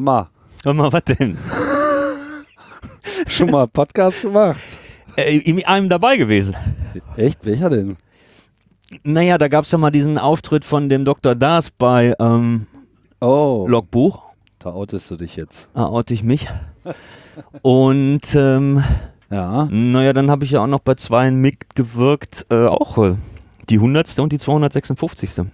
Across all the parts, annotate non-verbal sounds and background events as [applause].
Mama, mal, was denn? schon mal Podcast gemacht? Äh, in einem dabei gewesen. Echt? Welcher denn? Naja, da gab es ja mal diesen Auftritt von dem Dr. Das bei ähm, Oh, Logbuch. da outest du dich jetzt. Da oute ich mich. Und ähm, Ja. naja, dann habe ich ja auch noch bei zwei mitgewirkt, äh, auch äh, die 100. und die 256.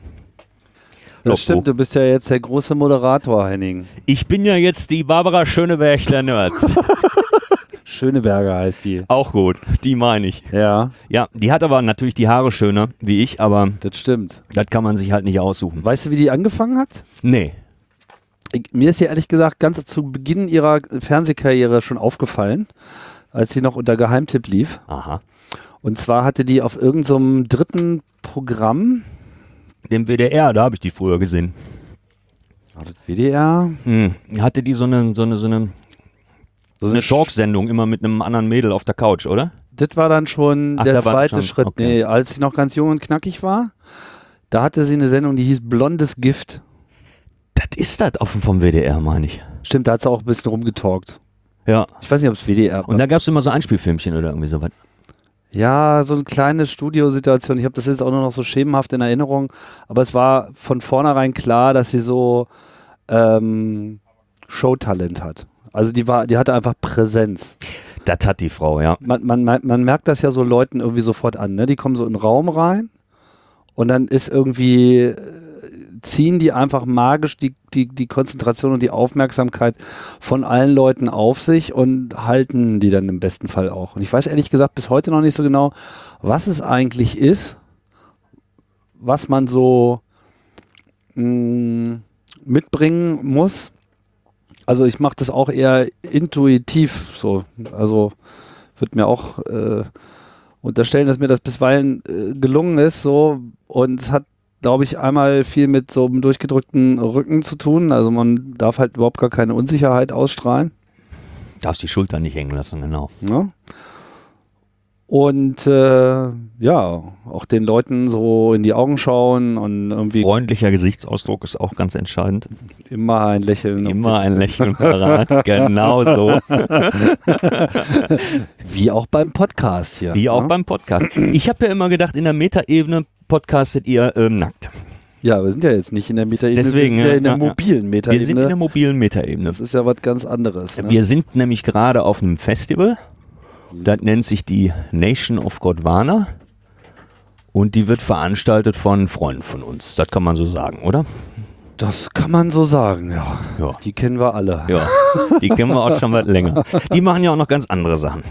Das stimmt, du bist ja jetzt der große Moderator, Henning. Ich bin ja jetzt die Barbara Schöneberg Nerds. [laughs] Schöneberger heißt die. auch gut, die meine ich. Ja, Ja, die hat aber natürlich die Haare schöner wie ich, aber das stimmt. das kann man sich halt nicht aussuchen. Weißt du, wie die angefangen hat? Nee. Ich, mir ist ja ehrlich gesagt ganz zu Beginn ihrer Fernsehkarriere schon aufgefallen, als sie noch unter Geheimtipp lief. Aha. Und zwar hatte die auf irgendeinem so dritten Programm, Dem WDR, da habe ich die früher gesehen. war das WDR? Hm. Hatte die so eine, so eine, so eine, So eine Talksendung immer mit einem anderen Mädel auf der Couch, oder? Das war dann schon Ach, der zweite schon, Schritt. okay. Nee, als sie noch ganz jung und knackig war, da hatte sie eine Sendung, die hieß Blondes Gift. Das ist das auf vom WDR, meine ich. Stimmt, da hat sie auch ein bisschen rumgetalkt. Ja. Ich weiß nicht, ob es WDR war. Und da gab es immer so Einspielfilmchen oder irgendwie sowas. Ja, so eine kleine Studiosituation. Ich habe das jetzt auch nur noch so schemenhaft in Erinnerung. Aber es war von vornherein klar, dass sie so ähm, Showtalent hat. Also die war, die hatte einfach Präsenz. Das hat die Frau, ja. Man, man, man merkt das ja so Leuten irgendwie sofort an. Ne? Die kommen so in den Raum rein und dann ist irgendwie, äh, ziehen die einfach magisch die, die, die Konzentration und die Aufmerksamkeit von allen Leuten auf sich und halten die dann im besten Fall auch. Und ich weiß ehrlich gesagt bis heute noch nicht so genau, was es eigentlich ist, was man so mh, mitbringen muss. Also ich mache das auch eher intuitiv so. Also wird mir auch äh, unterstellen, dass mir das bisweilen äh, gelungen ist so und es hat glaube ich einmal viel mit so einem durchgedrückten Rücken zu tun. Also man darf halt überhaupt gar keine Unsicherheit ausstrahlen. Darfst die Schulter nicht hängen lassen, genau. Ne? Und äh, ja, auch den Leuten so in die Augen schauen und irgendwie Freundlicher Gesichtsausdruck ist auch ganz entscheidend. immer ein Lächeln. Immer ein Lächeln parat. [laughs] genau so. Wie auch beim Podcast hier. Wie auch ne? beim Podcast. Ich habe ja immer gedacht, in der Metaebene podcastet ihr ähm, nackt. Ja, wir sind ja jetzt nicht in der Metaebene, Deswegen, wir sind ja in der ja, mobilen Metaebene. Wir sind in der mobilen Metaebene. das ist ja was ganz anderes. Ne? Wir sind nämlich gerade auf einem Festival. Das nennt sich die Nation of Gondwana. Und die wird veranstaltet von Freunden von uns. Das kann man so sagen, oder? das kann man so sagen, ja. Ja. Die kennen wir alle. Ja, die kennen wir auch schon was [laughs] länger. Die machen ja auch noch ganz andere Sachen.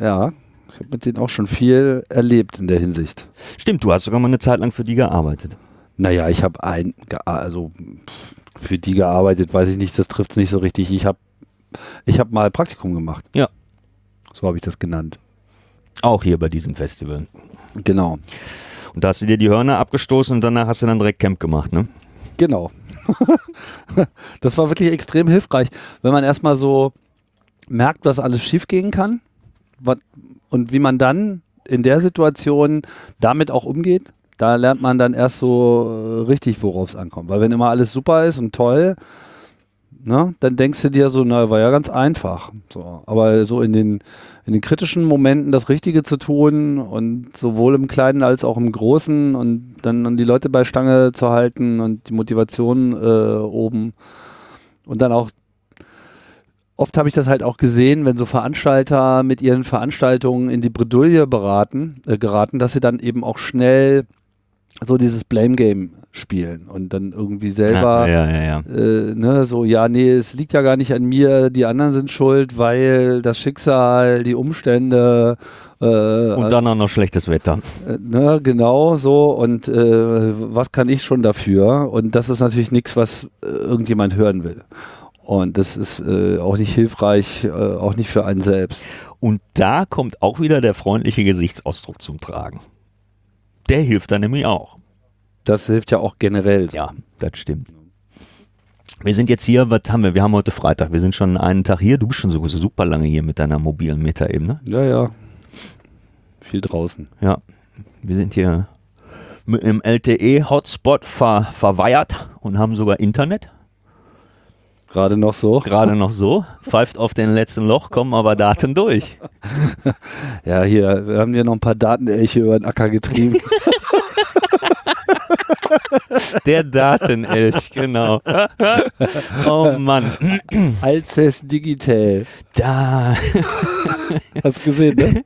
Ja, ich habe mit denen auch schon viel erlebt in der Hinsicht. Stimmt, du hast sogar mal eine Zeit lang für die gearbeitet. Naja, ich habe ein, also für die gearbeitet, weiß ich nicht, das trifft es nicht so richtig. Ich habe ich hab mal Praktikum gemacht. Ja. So habe ich das genannt. Auch hier bei diesem Festival. Genau. Und da hast du dir die Hörner abgestoßen und danach hast du dann direkt Camp gemacht, ne? Genau. [laughs] das war wirklich extrem hilfreich, wenn man erstmal so merkt, was alles schiefgehen kann wat- und wie man dann in der Situation damit auch umgeht. Da lernt man dann erst so äh, richtig, worauf es ankommt. Weil wenn immer alles super ist und toll, ne, dann denkst du dir so, na, war ja ganz einfach. So, aber so in den, in den kritischen Momenten das Richtige zu tun und sowohl im Kleinen als auch im Großen und dann die Leute bei Stange zu halten und die Motivation äh, oben und dann auch Oft habe ich das halt auch gesehen, wenn so Veranstalter mit ihren Veranstaltungen in die Bredouille beraten, äh, geraten, dass sie dann eben auch schnell so dieses Blame Game spielen und dann irgendwie selber Ja, ja, ja. ja. äh, ne, so, ja, nee, es liegt ja gar nicht an mir, die anderen sind schuld, weil das Schicksal, die Umstände, äh, Und dann auch noch schlechtes Wetter. äh, ne, genau so und äh, was kann ich schon dafür? Und das ist natürlich nichts, was äh, irgendjemand hören will. Und das ist äh, auch nicht hilfreich, äh, auch nicht für einen selbst. Und da kommt auch wieder der freundliche Gesichtsausdruck zum Tragen. Der hilft dann nämlich auch. Das hilft ja auch generell. So. Ja, das stimmt. Wir sind jetzt hier, was haben wir? Wir haben heute Freitag. Wir sind schon einen Tag hier. Du bist schon so super lange hier mit deiner mobilen Metaebene. Ja, ja. Viel draußen. Ja, wir sind hier mit im LTE-Hotspot ver verweiert und haben sogar Internet. Gerade noch so. Gerade noch so. Pfeift auf den letzten Loch, kommen aber Daten durch. [laughs] Ja, hier, wir haben hier noch ein paar Datenelche über den Acker getrieben. [laughs] Der Datenelch, genau. [laughs] Oh Mann. Alces Digital. Da. Hast du gesehen, ne?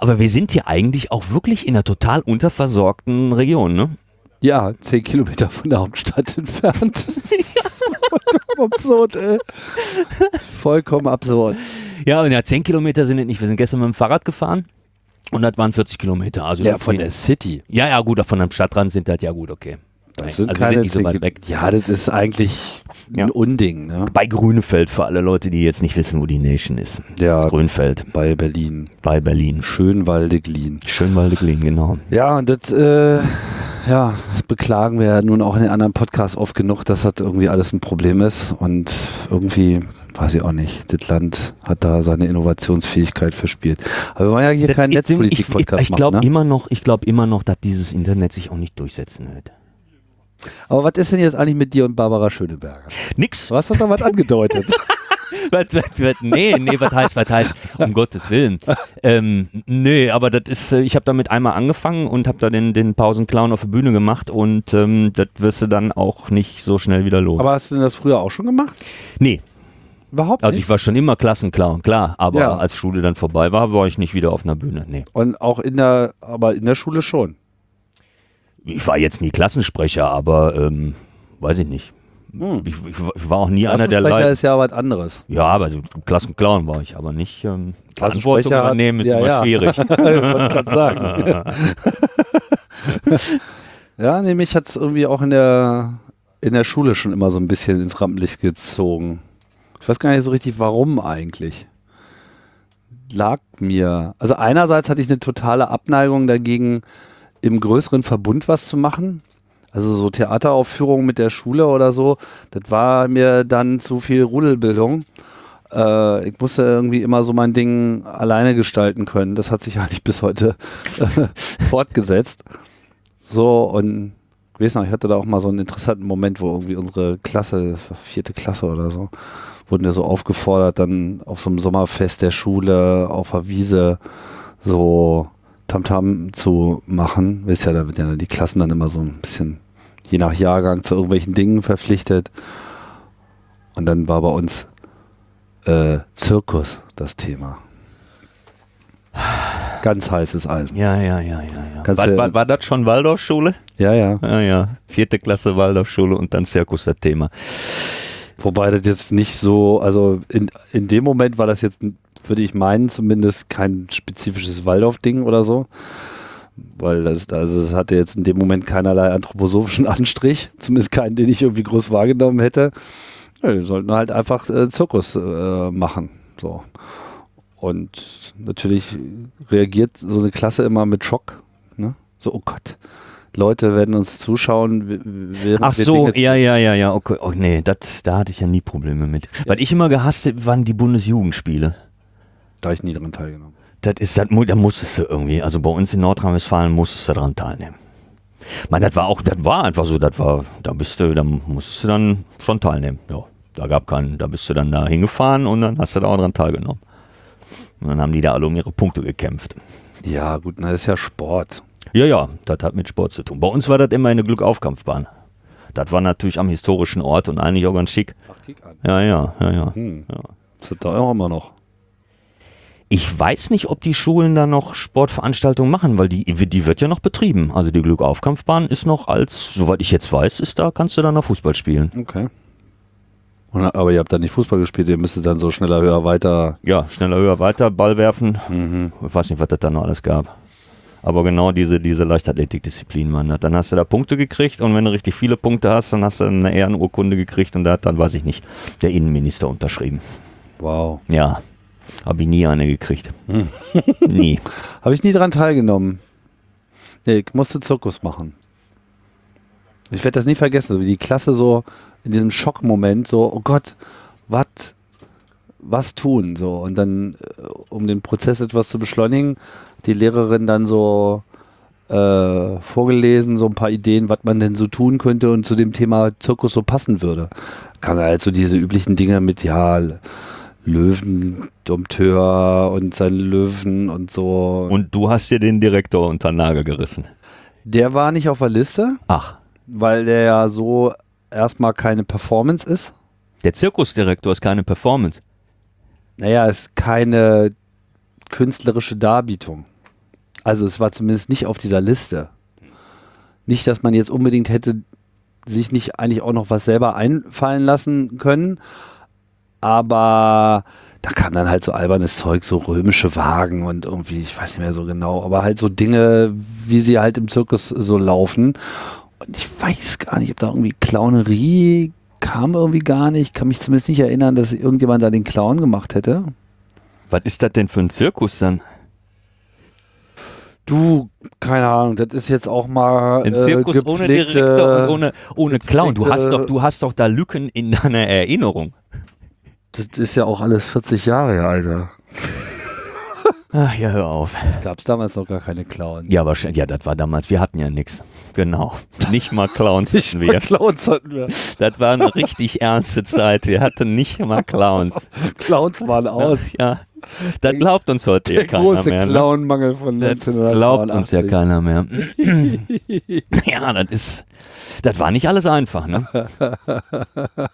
Aber wir sind hier eigentlich auch wirklich in einer total unterversorgten Region, ne? Ja, zehn Kilometer von der Hauptstadt [laughs] entfernt. Das ist vollkommen [laughs] absurd, ey. Vollkommen absurd. Ja, und ja, 10 Kilometer sind es nicht. Wir sind gestern mit dem Fahrrad gefahren und das waren 40 Kilometer. Also Ja, von der City. ja, ja, gut, von einem Stadtrand sind das ja gut, okay. Das Nein, sind also keine sind nicht so 10 weit weg. Ja, das ist eigentlich Ja. ein Unding, ne? Bei Grünefeld, für alle Leute, die jetzt nicht wissen, wo die Nation ist. Ja. Das Grünfeld Bei Berlin. bei Berlin. Schönwalde-Glien. Schönwalde-Glien, genau. Ja, und das, äh, ja, das beklagen wir ja nun auch in den anderen Podcasts oft genug, dass das irgendwie alles ein Problem ist. Und irgendwie, weiß ich auch nicht, das Land hat da seine Innovationsfähigkeit verspielt. Aber wir wollen ja hier Das- keinen Netzpolitik-Podcast Ich, ich glaube machen. Ne? immer noch, ich glaube immer noch, dass dieses Internet sich auch nicht durchsetzen wird. Aber was ist denn jetzt eigentlich mit dir und Barbara Schöneberger? Nix. Du hast doch da was angedeutet. [laughs] was, was, was, nee, nee, was heißt, was heißt, um [laughs] Gottes Willen. Ähm, nee, aber das ist, ich habe damit einmal angefangen und habe da den, den Pausenclown auf der Bühne gemacht und ähm, das wirst du dann auch nicht so schnell wieder los. Aber hast du denn das früher auch schon gemacht? nee, Überhaupt also nicht. ich war schon immer Klassenclown, klar, aber Ja. als Schule dann vorbei war, war ich nicht wieder auf einer Bühne, nee. Und auch in der, aber in der Schule schon. Ich war jetzt nie Klassensprecher, aber ähm, weiß ich nicht. Hm. Ich, ich, ich war auch nie einer der Leute. ist ja was anderes. Ja, aber so Klassenclown war ich, aber nicht. Ähm, Verantwortung übernehmen ist ja, immer ja. schwierig. [laughs] Ich wollte sagen. [laughs] ja, nee, mich hat es irgendwie auch in der, in der Schule schon immer so ein bisschen ins Rampenlicht gezogen. Ich weiß gar nicht so richtig, warum eigentlich. Lag mir. Also einerseits hatte ich eine totale Abneigung dagegen, im größeren Verbund was zu machen. Also so Theateraufführungen mit der Schule oder so, das war mir dann zu viel Rudelbildung. Äh, ich musste irgendwie immer so mein Ding alleine gestalten können. Das hat sich [laughs] eigentlich bis heute äh, fortgesetzt. So, und ich weiß noch, ich hatte da auch mal so einen interessanten Moment, wo irgendwie unsere Klasse, vierte Klasse oder so, wurden wir so aufgefordert, dann auf so einem Sommerfest der Schule auf der Wiese so Tamtam zu machen. Wisst ja, da wird ja die Klassen dann immer so ein bisschen je nach Jahrgang zu irgendwelchen Dingen verpflichtet. Und dann war bei uns äh, Zirkus das Thema. Ganz heißes Eisen. Ja, ja, ja, ja. ja. War, war, war das schon Waldorfschule? Ja, ja. Ja, ja. Vierte Klasse Waldorfschule und dann Zirkus das Thema. Wobei das jetzt nicht so, also in, in dem Moment war das jetzt, würde ich meinen, zumindest kein spezifisches Waldorf-Ding oder so. Weil das, also es hatte jetzt in dem Moment keinerlei anthroposophischen [laughs] Anstrich, zumindest keinen, den ich irgendwie groß wahrgenommen hätte. Ja, wir sollten halt einfach äh, Zirkus äh, machen. So. Und natürlich reagiert so eine Klasse immer mit Schock. Ne? So, oh Gott, Leute werden uns zuschauen, während Ach so, Dinge ja, ja, ja, ja, okay. Oh, nee, das, da hatte ich ja nie Probleme mit. Was ich immer gehasst habe, waren die Bundesjugendspiele. Da habe ich nie dran teilgenommen. Das ist, das, da musstest du irgendwie, also bei uns in Nordrhein-Westfalen musstest du daran teilnehmen. Ich meine, das war auch, das war einfach so, das war, da bist du, da musstest du dann schon teilnehmen. Ja, da gab keinen, da bist du dann da hingefahren und dann hast du da auch dran teilgenommen. Und dann haben die da alle um ihre Punkte gekämpft. Ja, gut, na, das ist ja Sport. Ja, ja, das hat mit Sport zu tun. Bei uns war das immer eine Glückaufkampfbahn. Das war natürlich am historischen Ort und eigentlich auch ganz schick. Ach, kick an. Ja, ja, ja, ja. Hm. Ja. Das ist da auch immer noch. Ich weiß nicht, ob die Schulen da noch Sportveranstaltungen machen, weil die, die wird ja noch betrieben. Also die Glückaufkampfbahn ist noch als, soweit ich jetzt weiß, ist da, kannst du da noch Fußball spielen. Okay. Und, aber ihr habt da nicht Fußball gespielt, ihr müsstet dann so schneller, höher, weiter. Ja, schneller, höher, weiter, Ball werfen. Mhm. Ich weiß nicht, was das da noch alles gab. Aber genau diese, diese Leichtathletikdisziplin waren das. Dann hast du da Punkte gekriegt und wenn du richtig viele Punkte hast, dann hast du eine Ehrenurkunde gekriegt und da hat dann, weiß ich nicht, der Innenminister unterschrieben. Wow. Ja, habe ich nie eine gekriegt. [laughs] nie. [laughs] Habe ich nie dran teilgenommen. Nee, ich musste Zirkus machen. Ich werde das nie vergessen, wie die Klasse so in diesem Schockmoment so, oh Gott, was was tun so und dann äh, um den Prozess etwas zu beschleunigen, die Lehrerin dann so äh, vorgelesen, so ein paar Ideen, was man denn so tun könnte und zu dem Thema Zirkus so passen würde. Kann halt so diese üblichen Dinge mit, ja, Löwendompteur und seinen Löwen und so. Und du hast dir den Direktor unter den Nagel gerissen. Der war nicht auf der Liste, Ach, weil der ja so erstmal keine Performance ist. der Zirkusdirektor ist keine Performance. Naja, es ist keine künstlerische Darbietung. Also es war zumindest nicht auf dieser Liste. Nicht, dass man jetzt unbedingt hätte sich nicht eigentlich auch noch was selber einfallen lassen können, aber da kam dann halt so albernes Zeug, so römische Wagen und irgendwie, ich weiß nicht mehr so genau, aber halt so Dinge, wie sie halt im Zirkus so laufen. Und ich weiß gar nicht, ob da irgendwie Clownerie kam irgendwie gar nicht. Ich kann mich zumindest nicht erinnern, dass irgendjemand da den Clown gemacht hätte. Was ist das denn für ein Zirkus dann? Du, keine Ahnung, das ist jetzt auch mal Ein äh, Zirkus ohne Direktor und ohne, ohne Clown. Du hast, doch, du hast doch da Lücken in deiner Erinnerung. Das ist ja auch alles 40 Jahre Alter. Ach ja, hör auf. Gab es damals noch gar keine Clowns. Ja, wahrscheinlich. Ja, das war damals. Wir hatten ja nichts. Genau. Nicht mal Clowns [laughs] hatten wir. Clowns hatten wir. Das war eine richtig ernste Zeit. Wir hatten nicht mal Clowns. Clowns waren aus. Ja. Das glaubt uns heute Der ja keiner große mehr. Ne? Clownmangel von Das 1989. glaubt uns ja keiner mehr. ja, das ist. Das war nicht alles einfach, ne? [laughs]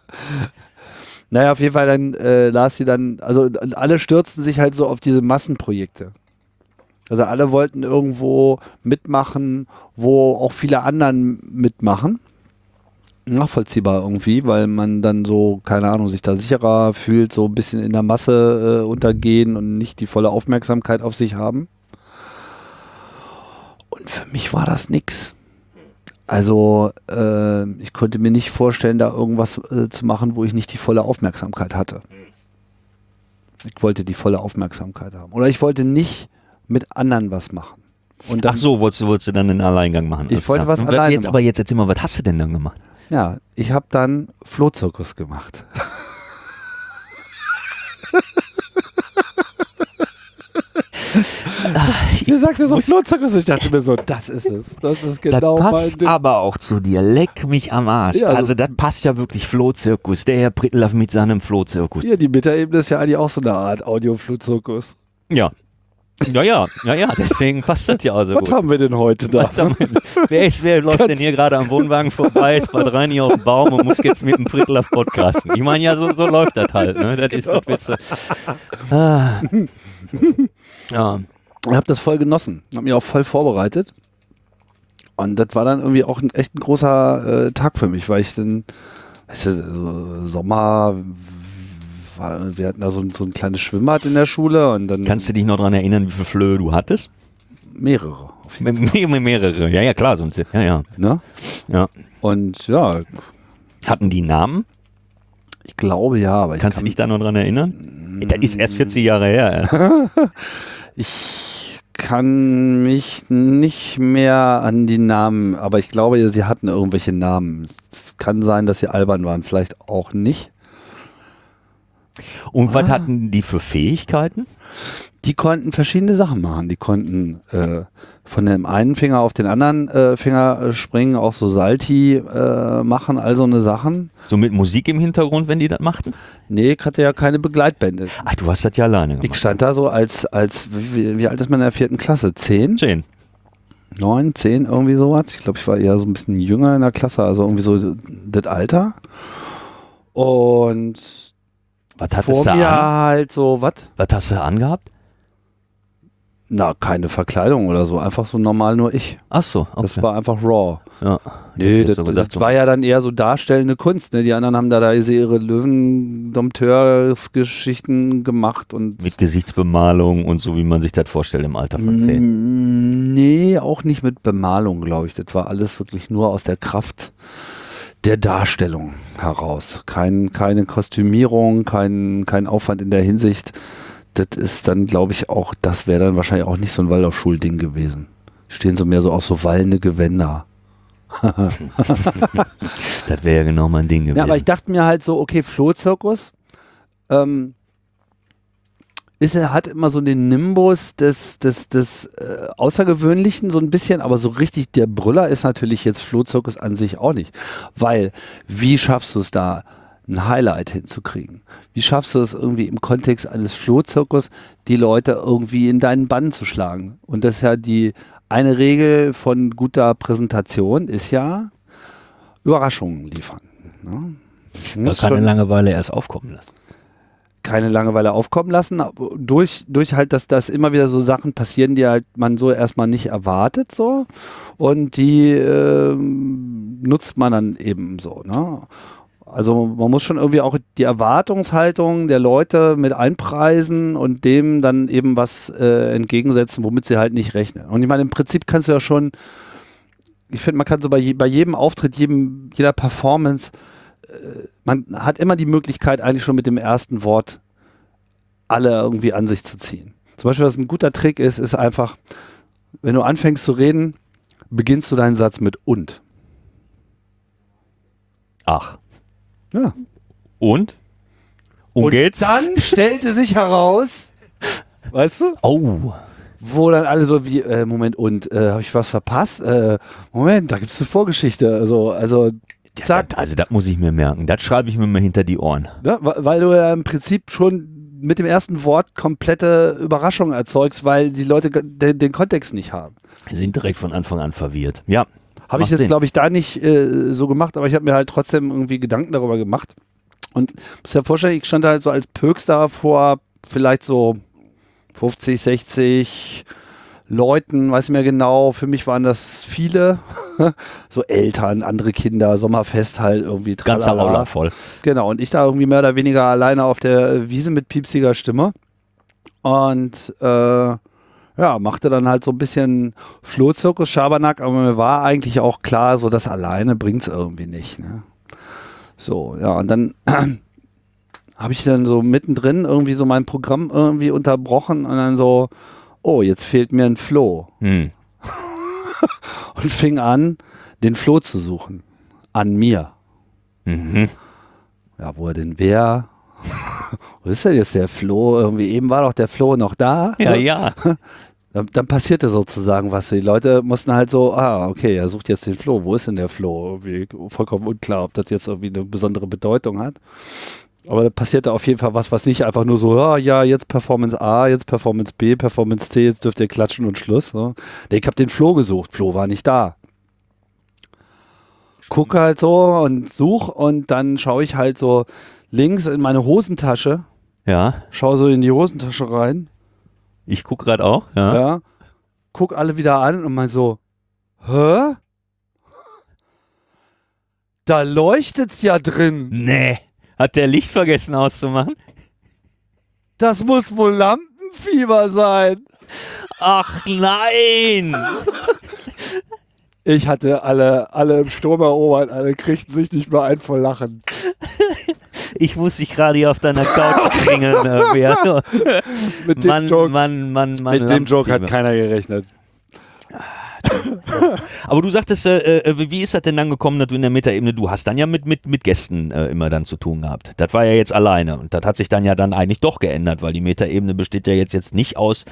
Naja, auf jeden Fall dann äh, las sie dann, also alle stürzten sich halt so auf diese Massenprojekte. Also alle wollten irgendwo mitmachen, wo auch viele anderen mitmachen. Nachvollziehbar irgendwie, weil man dann so, keine Ahnung, sich da sicherer fühlt, so ein bisschen in der Masse äh, untergehen und nicht die volle Aufmerksamkeit auf sich haben. Und für mich war das nix. Also äh, ich konnte mir nicht vorstellen, da irgendwas äh, zu machen, wo ich nicht die volle Aufmerksamkeit hatte. Ich wollte die volle Aufmerksamkeit haben. Oder ich wollte nicht mit anderen was machen. Und dann, Ach so, wolltest du, wolltest du dann einen Alleingang machen? Ich wollte klar. was Und alleine jetzt, Aber jetzt erzähl mal, was hast du denn dann gemacht? Ja, ich habe dann Flohzirkus gemacht. [laughs] Sie sagte so Flohzirkus. Ich dachte mir so, das ist es. Das ist genau das mein passt Ding. aber auch zu dir. Leck mich am Arsch. Ja, also- also, das passt ja wirklich Flohzirkus. Der Herr Prittlaff mit seinem Flohzirkus. Hier, die Metaebene ist ja eigentlich auch so eine Art Audio-Flohzirkus. Ja. Ja, ja, ja, ja, deswegen passt das ja auch so Was gut. haben wir denn heute da? Wer, ist, wer läuft denn hier gerade am Wohnwagen vorbei, ist bei Reini auf dem Baum und muss jetzt mit dem Prittlaff podcasten? Ich meine, ja, so, so läuft das halt. Ne? Das ist Genau. was willst du? Ah. [laughs] Ja. Ich habe das voll genossen. Habe mich auch voll vorbereitet. Und das war dann irgendwie auch ein echt ein großer äh, Tag für mich, weil ich dann, weißt du, so Sommer, war, wir hatten da so, ein- so ein kleines Schwimmbad in der Schule und dann Kannst du dich noch daran erinnern, wie viele Flöhe du hattest? mehrere. Auf jeden [laughs] Me- me- Mehrere. Ja, ja, klar, sonst. Ja, ja. Ne? ja. Und ja, Hatten die Namen? ich glaube ja, aber ich Kannst du kann, dich da noch dran erinnern? Das ist erst 40 Jahre her. [laughs] ich kann mich nicht mehr an die Namen, aber ich glaube, sie hatten irgendwelche Namen. Es kann sein, dass sie albern waren, vielleicht auch nicht. Und Ah. was hatten die für Fähigkeiten? Die konnten verschiedene Sachen machen. Die konnten äh, von dem einen Finger auf den anderen äh, Finger springen, auch so Salti äh, machen, all so eine Sachen. So mit Musik im Hintergrund, wenn die das machten? Nee, ich hatte ja keine Begleitbände. Ach, du hast das ja alleine Ich gemacht. stand da so als, als wie, wie alt ist man in der vierten Klasse? Zehn? Schön. Neun, zehn, irgendwie sowas. Ich glaube, ich war eher so ein bisschen jünger in der Klasse, also irgendwie so das Alter. Und Was hattest vor du mir an? halt so, was? Was hast du angehabt? Na, keine Verkleidung oder so, einfach so normal nur ich. Ach so, okay. Das war einfach raw. ja. Nee, das, so gedacht, das war ja dann eher so darstellende Kunst. Ne? Die anderen haben da, da ihre Löwendompteursgeschichten gemacht und mit Gesichtsbemalung und so, wie man sich das vorstellt im Alter von 10. Mm, Nee, auch nicht mit Bemalung, glaube ich. Das war alles wirklich nur aus der Kraft der Darstellung heraus. Kein, keine Kostümierung, kein, kein Aufwand in der Hinsicht. Das ist dann, glaube ich, auch, das wäre dann wahrscheinlich auch nicht so ein Waldorfschulding gewesen. Stehen so mehr so auch so wallende Gewänder. [laughs] Das wäre ja genau mein Ding gewesen. Ja, aber ich dachte mir halt so, okay, Flohzirkus. Ähm, ist er hat immer so den Nimbus des, des, des äh, Außergewöhnlichen so ein bisschen, aber so richtig der Brüller ist natürlich jetzt Flohzirkus an sich auch nicht. Weil, wie schaffst du es da, ein Highlight hinzukriegen? Wie schaffst du es irgendwie im Kontext eines Flohzirkus, die Leute irgendwie in deinen Bann zu schlagen? Und das ist ja die eine Regel von guter Präsentation ist ja Überraschungen liefern. Ne? Man kann keine Langeweile erst aufkommen lassen keine Langeweile aufkommen lassen, durch, durch halt, dass das immer wieder so Sachen passieren, die halt man so erstmal nicht erwartet, so. Und die äh, nutzt man dann eben so, ne? Also man muss schon irgendwie auch die Erwartungshaltung der Leute mit einpreisen und dem dann eben was äh, entgegensetzen, womit sie halt nicht rechnen. Und ich meine, im Prinzip kannst du ja schon, ich finde, man kann so bei, bei jedem Auftritt, jedem, jeder Performance man hat immer die Möglichkeit, eigentlich schon mit dem ersten Wort alle irgendwie an sich zu ziehen. Zum Beispiel, was ein guter Trick ist, ist einfach, wenn du anfängst zu reden, beginnst du deinen Satz mit und. Ach. Ja. Und? Und, und geht's? Dann stellte sich heraus, weißt du? Oh. Wo dann alle so wie, äh, Moment, und äh, habe ich was verpasst? Äh, Moment, da gibt es eine Vorgeschichte. Also, also ja, das, also das muss ich mir merken. Das schreibe ich mir mal hinter die Ohren. Ja, weil du ja im Prinzip schon mit dem ersten Wort komplette Überraschung erzeugst, weil die Leute den, den Kontext nicht haben. Sie sind direkt von Anfang an verwirrt. Ja. Habe ich jetzt, glaube ich, da nicht äh, so gemacht, aber ich habe mir halt trotzdem irgendwie Gedanken darüber gemacht. Und muss ja vorstellen, ich stand halt so als Pöks da vor vielleicht so 50, 60 Leuten, weiß nicht mehr genau, für mich waren das viele, [laughs] so Eltern, andere Kinder, Sommerfest halt irgendwie. Ganzer Aula voll. Genau, und ich da irgendwie mehr oder weniger alleine auf der Wiese mit piepsiger Stimme und äh, ja, machte dann halt so ein bisschen Flohzirkus, Schabernack, aber mir war eigentlich auch klar, so das alleine bringt es irgendwie nicht. Ne? So, ja, und dann [clears throat] habe ich dann so mittendrin irgendwie so mein Programm irgendwie unterbrochen und dann so, oh, jetzt fehlt mir ein Floh. Hm. [laughs] und fing an, den Floh zu suchen. An mir. Mhm. Ja, wo er denn wäre. [laughs] Wo ist denn jetzt der Floh? Irgendwie eben war doch der Floh noch da. Ja, ja. [laughs] Dann, dann, passierte sozusagen was. Die Leute mussten halt so, ah, okay, er sucht jetzt den Floh. Wo ist denn der Floh? Irgendwie vollkommen unklar, ob das jetzt irgendwie eine besondere Bedeutung hat. Aber da passierte auf jeden Fall was, was nicht einfach nur so, ja, ja, jetzt Performance A, jetzt Performance B, Performance C, jetzt dürft ihr klatschen und Schluss. So. Ich habe den Flo gesucht, Flo war nicht da. Guck halt so und such und dann schaue ich halt so links in meine Hosentasche. Ja. Schau so in die Hosentasche rein. Ich guck gerade auch, ja. Ja. Guck alle wieder an und mal so, hä? Da leuchtet's ja drin. Nee. Hat der Licht vergessen auszumachen? Das muss wohl Lampenfieber sein. Ach nein! Ich hatte alle, alle im Sturm erobert, alle kriegten sich nicht mehr ein vor Lachen. Ich muss dich gerade hier auf deiner Couch klingeln, äh, [laughs] Mit dem Mann, Joke, Mann, Mann, Mann, mit dem Joke hat keiner gerechnet. [laughs] Aber du sagtest, äh, äh, wie ist das denn dann gekommen, dass du in der Metaebene, du hast dann ja mit, mit, mit Gästen äh, immer dann zu tun gehabt. Das war ja jetzt alleine und das hat sich dann ja dann eigentlich doch geändert, weil die Metaebene besteht ja jetzt, jetzt nicht aus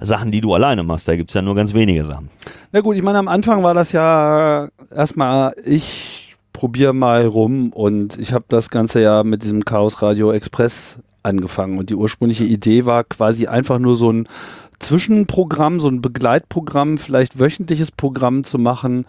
Sachen, die du alleine machst. Da gibt es ja nur ganz wenige Sachen. Na gut, ich meine, am Anfang war das ja erstmal, ich probiere mal rum und ich habe das Ganze ja mit diesem Chaos Radio Express angefangen und die ursprüngliche Idee war quasi einfach nur so ein Zwischenprogramm, so ein Begleitprogramm, vielleicht wöchentliches Programm zu machen,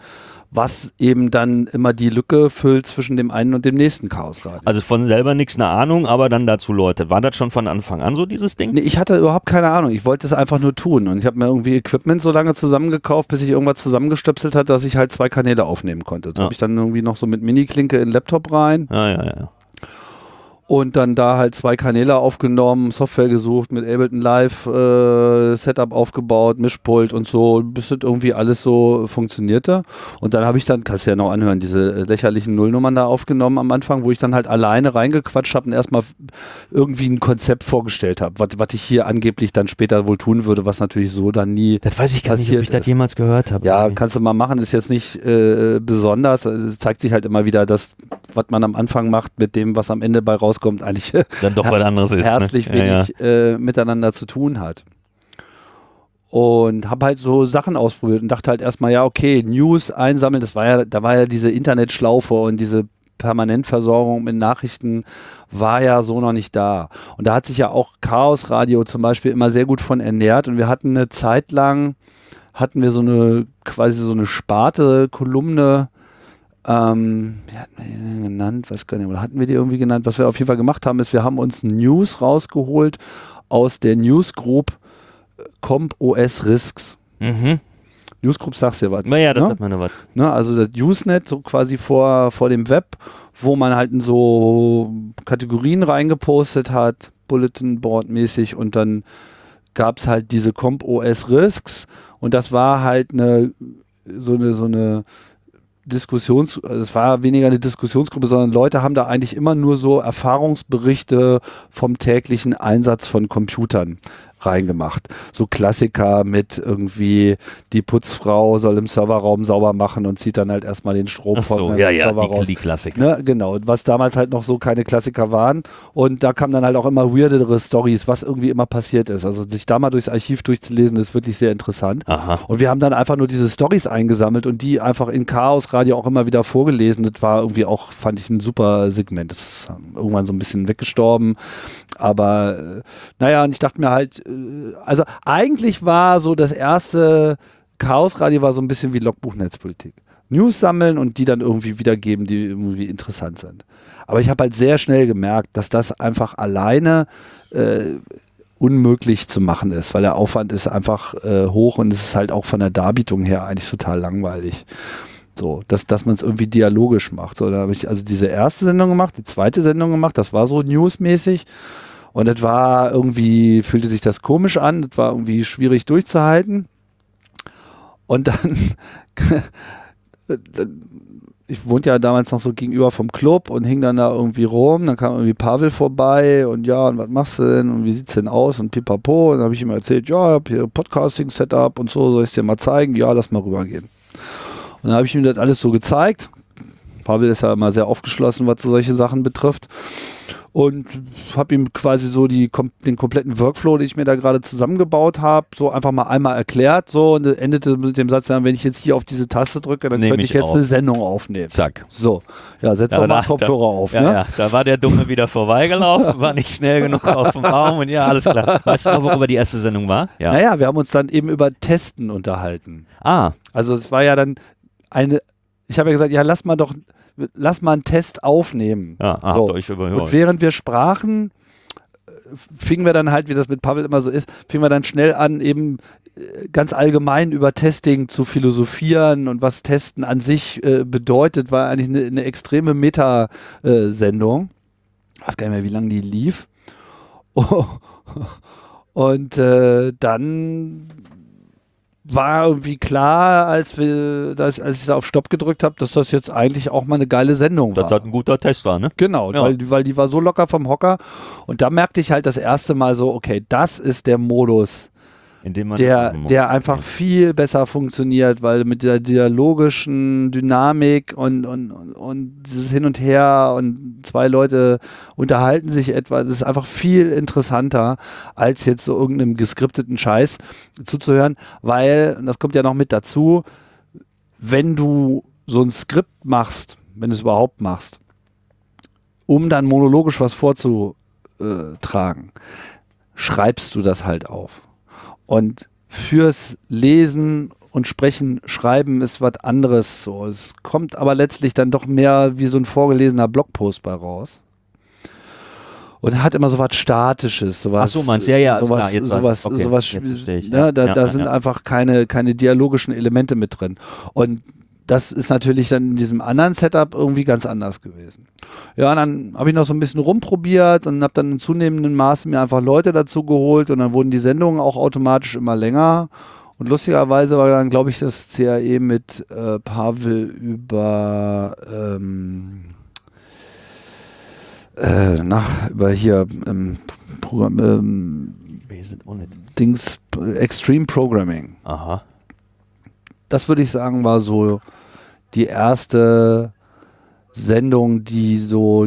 was eben dann immer die Lücke füllt zwischen dem einen und dem nächsten Chaosradio. Also von selber nichts eine Ahnung, aber dann dazu Leute. War das schon von Anfang an so dieses Ding? Nee, ich hatte überhaupt keine Ahnung. Ich wollte es einfach nur tun und ich habe mir irgendwie Equipment so lange zusammengekauft, bis ich irgendwas zusammengestöpselt hat, dass ich halt zwei Kanäle aufnehmen konnte. Da ja. habe ich dann irgendwie noch so mit Mini-Klinke in den Laptop rein. Ja, ja, ja und dann da halt zwei Kanäle aufgenommen, Software gesucht, mit Ableton Live äh, Setup aufgebaut, Mischpult und so, bis das irgendwie alles so funktionierte. Und dann habe ich dann, kannst du ja noch anhören, diese lächerlichen Nullnummern da aufgenommen am Anfang, wo ich dann halt alleine reingequatscht habe und erstmal irgendwie ein Konzept vorgestellt habe, was ich hier angeblich dann später wohl tun würde, was natürlich so dann nie. Das weiß ich gar nicht, ob ich das jemals gehört habe. Ja, kannst du mal machen, ist jetzt nicht äh, besonders. Es zeigt sich halt immer wieder, dass was man am Anfang macht mit dem, was am Ende bei rauskommt, rauskommt, eigentlich [laughs] Dann doch was anderes ist. herzlich ne? ja, wenig Äh, miteinander zu tun hat. Und habe halt so Sachen ausprobiert und dachte halt erstmal, ja, okay, News einsammeln, das war ja, da war ja diese Internetschlaufe und diese Permanentversorgung mit Nachrichten war ja so noch nicht da. Und da hat sich ja auch Chaos Radio zum Beispiel immer sehr gut von ernährt und wir hatten eine Zeit lang, hatten wir so eine, quasi so eine Sparte, Kolumne, ähm, wie hatten wir die denn genannt? Gar nicht, oder hatten wir die irgendwie genannt? Was wir auf jeden Fall gemacht haben, ist, wir haben uns News rausgeholt aus der Newsgroup Comp OS Risks. ja. Mhm. Newsgroup sagst du ja was. Naja, das ne? hat man noch was. Ne? Also das Usenet, so quasi vor, vor dem Web, wo man halt in so Kategorien reingepostet hat, Bulletin Board mäßig und dann gab es halt diese Comp OS Risks und das war halt eine so eine so eine Diskussions, also es war weniger eine Diskussionsgruppe, sondern Leute haben da eigentlich immer nur so Erfahrungsberichte vom täglichen Einsatz von Computern reingemacht. So Klassiker mit irgendwie die Putzfrau soll im Serverraum sauber machen und zieht dann halt erstmal den Strom Ach so, vom ja, ja, Server die, raus. die Klassik. Ne, genau, was damals halt noch so keine Klassiker waren. Und da kamen dann halt auch immer weirdere Stories, was irgendwie immer passiert ist. Also sich da mal durchs Archiv durchzulesen, ist wirklich sehr interessant. Aha. Und wir haben dann einfach nur diese Stories eingesammelt und die einfach in Chaos Radio auch immer wieder vorgelesen. Das war irgendwie auch, fand ich ein super Segment. Das ist ähm, irgendwann so ein bisschen weggestorben. Aber äh, naja, und ich dachte mir halt, äh, also eigentlich war so das erste Chaos Radio war so ein bisschen wie Logbuch-Netzpolitik. News sammeln und die dann irgendwie wiedergeben, die irgendwie interessant sind. Aber ich habe halt sehr schnell gemerkt, dass das einfach alleine äh, unmöglich zu machen ist, weil der Aufwand ist einfach äh, hoch und es ist halt auch von der Darbietung her eigentlich total langweilig. So, dass, dass man es irgendwie dialogisch macht. So, da habe ich also diese erste Sendung gemacht, die zweite Sendung gemacht, das war so newsmäßig. Und das war irgendwie, fühlte sich das komisch an, das war irgendwie schwierig durchzuhalten. Und dann, [laughs] ich wohnte ja damals noch so gegenüber vom Club und hing dann da irgendwie rum. Dann kam irgendwie Pavel vorbei und ja, und was machst du denn und wie sieht's denn aus und pipapo. Und dann habe ich ihm erzählt, ja, ich habe hier Podcasting-Setup und so, soll ich dir mal zeigen? Ja, lass mal rübergehen. Und dann habe ich ihm das alles so gezeigt. Pavel ist ja immer sehr aufgeschlossen, was so solche Sachen betrifft. Und habe ihm quasi so die, den kompletten Workflow, den ich mir da gerade zusammengebaut habe, so einfach mal einmal erklärt. So und endete mit dem Satz, wenn ich jetzt hier auf diese Taste drücke, dann Nehm könnte ich jetzt auf. eine Sendung aufnehmen. Zack. So, ja, setz Ja, doch mal da- Kopfhörer auf. Ja, ne? ja, da war der Dumme wieder vorbeigelaufen, war nicht schnell genug auf dem Raum und ja, alles klar. Weißt du noch, worüber die erste Sendung war? Ja. Naja, wir haben uns dann eben über Testen unterhalten. Ah, Also es war ja dann eine, ich habe ja gesagt, ja, lass mal doch, lass mal einen Test aufnehmen. ja, ah, So. euch überhört. Und während wir sprachen, äh, fingen wir dann halt, wie das mit Pavel immer so ist, fingen wir dann schnell an, eben äh, ganz allgemein über Testing zu philosophieren und was Testen an sich äh, bedeutet, war eigentlich eine, eine extreme Meta-Sendung. Ich weiß gar nicht mehr, wie lange die lief. [laughs] Und äh, dann war irgendwie klar, als, wir, das, als ich da auf Stopp gedrückt habe, dass das jetzt eigentlich auch mal eine geile Sendung war. das ein guter Test war, ne? Genau, Ja. weil, die- weil die war so locker vom Hocker. Und da merkte ich halt das erste Mal so, okay, das ist der Modus, der, der einfach viel besser funktioniert, weil mit der dialogischen Dynamik und, und, und, und dieses Hin und Her und zwei Leute unterhalten sich etwa, das ist einfach viel interessanter, als jetzt so irgendeinem geskripteten Scheiß zuzuhören, weil, und das kommt ja noch mit dazu, wenn du so ein Skript machst, wenn du es überhaupt machst, um dann monologisch was vorzutragen, schreibst du das halt auf. Und fürs Lesen und Sprechen, Schreiben ist was anderes so. Es kommt aber letztlich dann doch mehr wie so ein vorgelesener Blogpost bei raus. Und hat immer so was Statisches, sowas. Ach so, meinst? Ja, ja, sowas, klar, sowas. Okay, sowas, ne, ja. da, Ja, da sind ja. einfach keine, keine dialogischen Elemente mit drin. Und das ist natürlich dann in diesem anderen Setup irgendwie ganz anders gewesen. Ja, und dann habe ich noch so ein bisschen rumprobiert und habe dann in zunehmendem Maße mir einfach Leute dazu geholt und dann wurden die Sendungen auch automatisch immer länger. Und lustigerweise war dann, glaube ich, das CAE mit äh, Pavel über ähm, äh, nach, über hier ähm, Programm, ähm. Dings Extreme Programming. Aha. das würde ich sagen, war so die erste Sendung, die so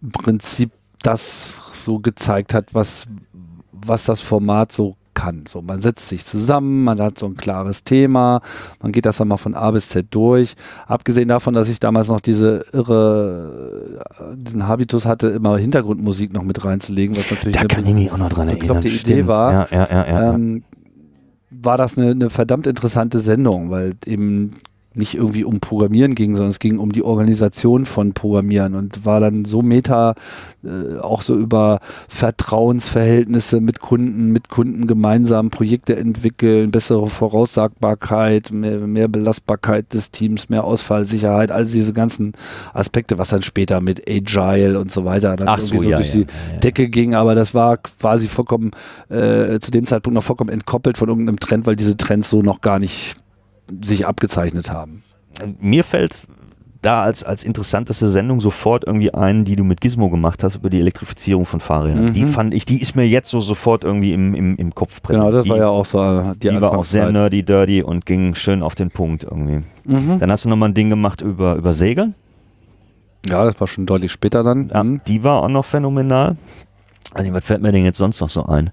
im Prinzip das so gezeigt hat, was, was das Format so kann. So, man setzt sich zusammen, man hat so ein klares Thema, man geht das dann mal von A bis Z durch. Abgesehen davon, dass ich damals noch diese irre, diesen Habitus hatte, immer Hintergrundmusik noch mit reinzulegen, was natürlich Da eine kann ich mich auch noch dran erinnern. Idee stimmt. war. Ja, ja, ja. ähm, war das eine, eine verdammt interessante Sendung, weil eben nicht irgendwie um Programmieren ging, sondern es ging um die Organisation von Programmieren und war dann so meta, äh, auch so über Vertrauensverhältnisse mit Kunden, mit Kunden gemeinsam Projekte entwickeln, bessere Voraussagbarkeit, mehr, mehr Belastbarkeit des Teams, mehr Ausfallsicherheit, all diese ganzen Aspekte, was dann später mit Agile und so weiter dann Ach irgendwie so, so ja, durch ja, die ja. Decke ging, aber das war quasi vollkommen äh, zu dem Zeitpunkt noch vollkommen entkoppelt von irgendeinem Trend, weil diese Trends so noch gar nicht sich abgezeichnet haben. Mir fällt da als, als interessanteste Sendung sofort irgendwie ein, die du mit Gizmo gemacht hast über die Elektrifizierung von Fahrrädern. Mhm. Die fand ich, die ist mir jetzt so sofort irgendwie im, im, im Kopf präsent. Genau, das die, war ja auch so äh, die, die war auch sehr nerdy, dirty und ging schön auf den Punkt irgendwie. Mhm. Dann hast du nochmal ein Ding gemacht über, über Segeln. Ja, das war schon deutlich später dann. Ja, Mhm. die war auch noch phänomenal. Also, was fällt mir denn jetzt sonst noch so ein?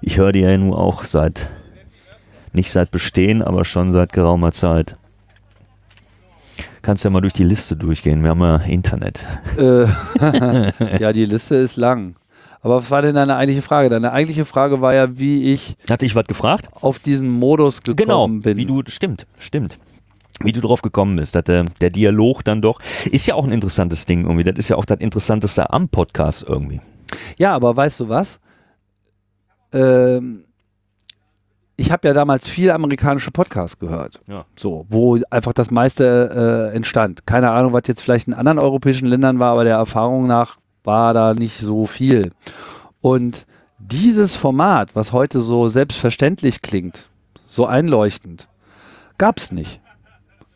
Ich höre die ja nun auch seit, nicht seit Bestehen, aber schon seit geraumer Zeit. Kannst ja mal durch die Liste durchgehen. Wir haben ja Internet. Äh, [laughs] ja, die Liste ist lang. Aber was war denn deine eigentliche Frage? Deine eigentliche Frage war ja, wie ich Hatte ich was gefragt? auf diesen Modus gekommen Genau, bin. wie du, stimmt, stimmt. Wie du drauf gekommen bist, dass der, der Dialog dann doch, ist ja auch ein interessantes Ding irgendwie. Das ist ja auch das Interessanteste am Podcast irgendwie. Ja, aber weißt du was? Ähm, ich habe ja damals viel amerikanische Podcasts gehört. Ja. So, wo einfach das meiste äh, entstand. Keine Ahnung, was jetzt vielleicht in anderen europäischen Ländern war, aber der Erfahrung nach war da nicht so viel. Und dieses Format, was heute so selbstverständlich klingt, so einleuchtend, gab es nicht.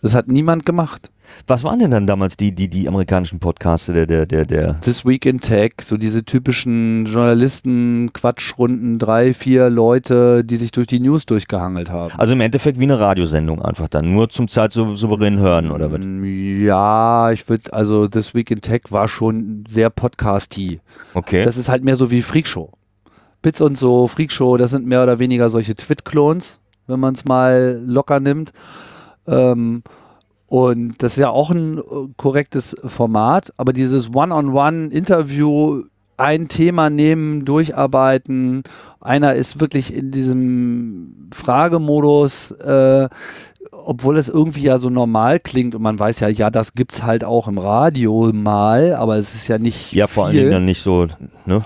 Das hat niemand gemacht. Was waren denn dann damals die, die, die amerikanischen Podcasts der, der, der, der, This Week in Tech, so diese typischen Journalisten-Quatschrunden, drei, vier Leute, die sich durch die News durchgehangelt haben. Also im Endeffekt wie eine Radiosendung einfach dann, nur zum Zeit so souverän hören oder was? Ja, ich würde, also This Week in Tech war schon sehr podcasty. Okay. Das ist halt mehr so wie Freakshow. Bits und so, Freakshow, das sind mehr oder weniger solche Twit-Clones, wenn man es mal locker nimmt. Ähm, und das ist ja auch ein äh, korrektes Format, aber dieses One-on-One-Interview, ein Thema nehmen, durcharbeiten, einer ist wirklich in diesem Fragemodus, äh, obwohl es irgendwie ja so normal klingt und man weiß ja, ja, das gibt's halt auch im Radio mal, aber es ist ja nicht ja, vor allen viel. Dingen dann nicht so, ne?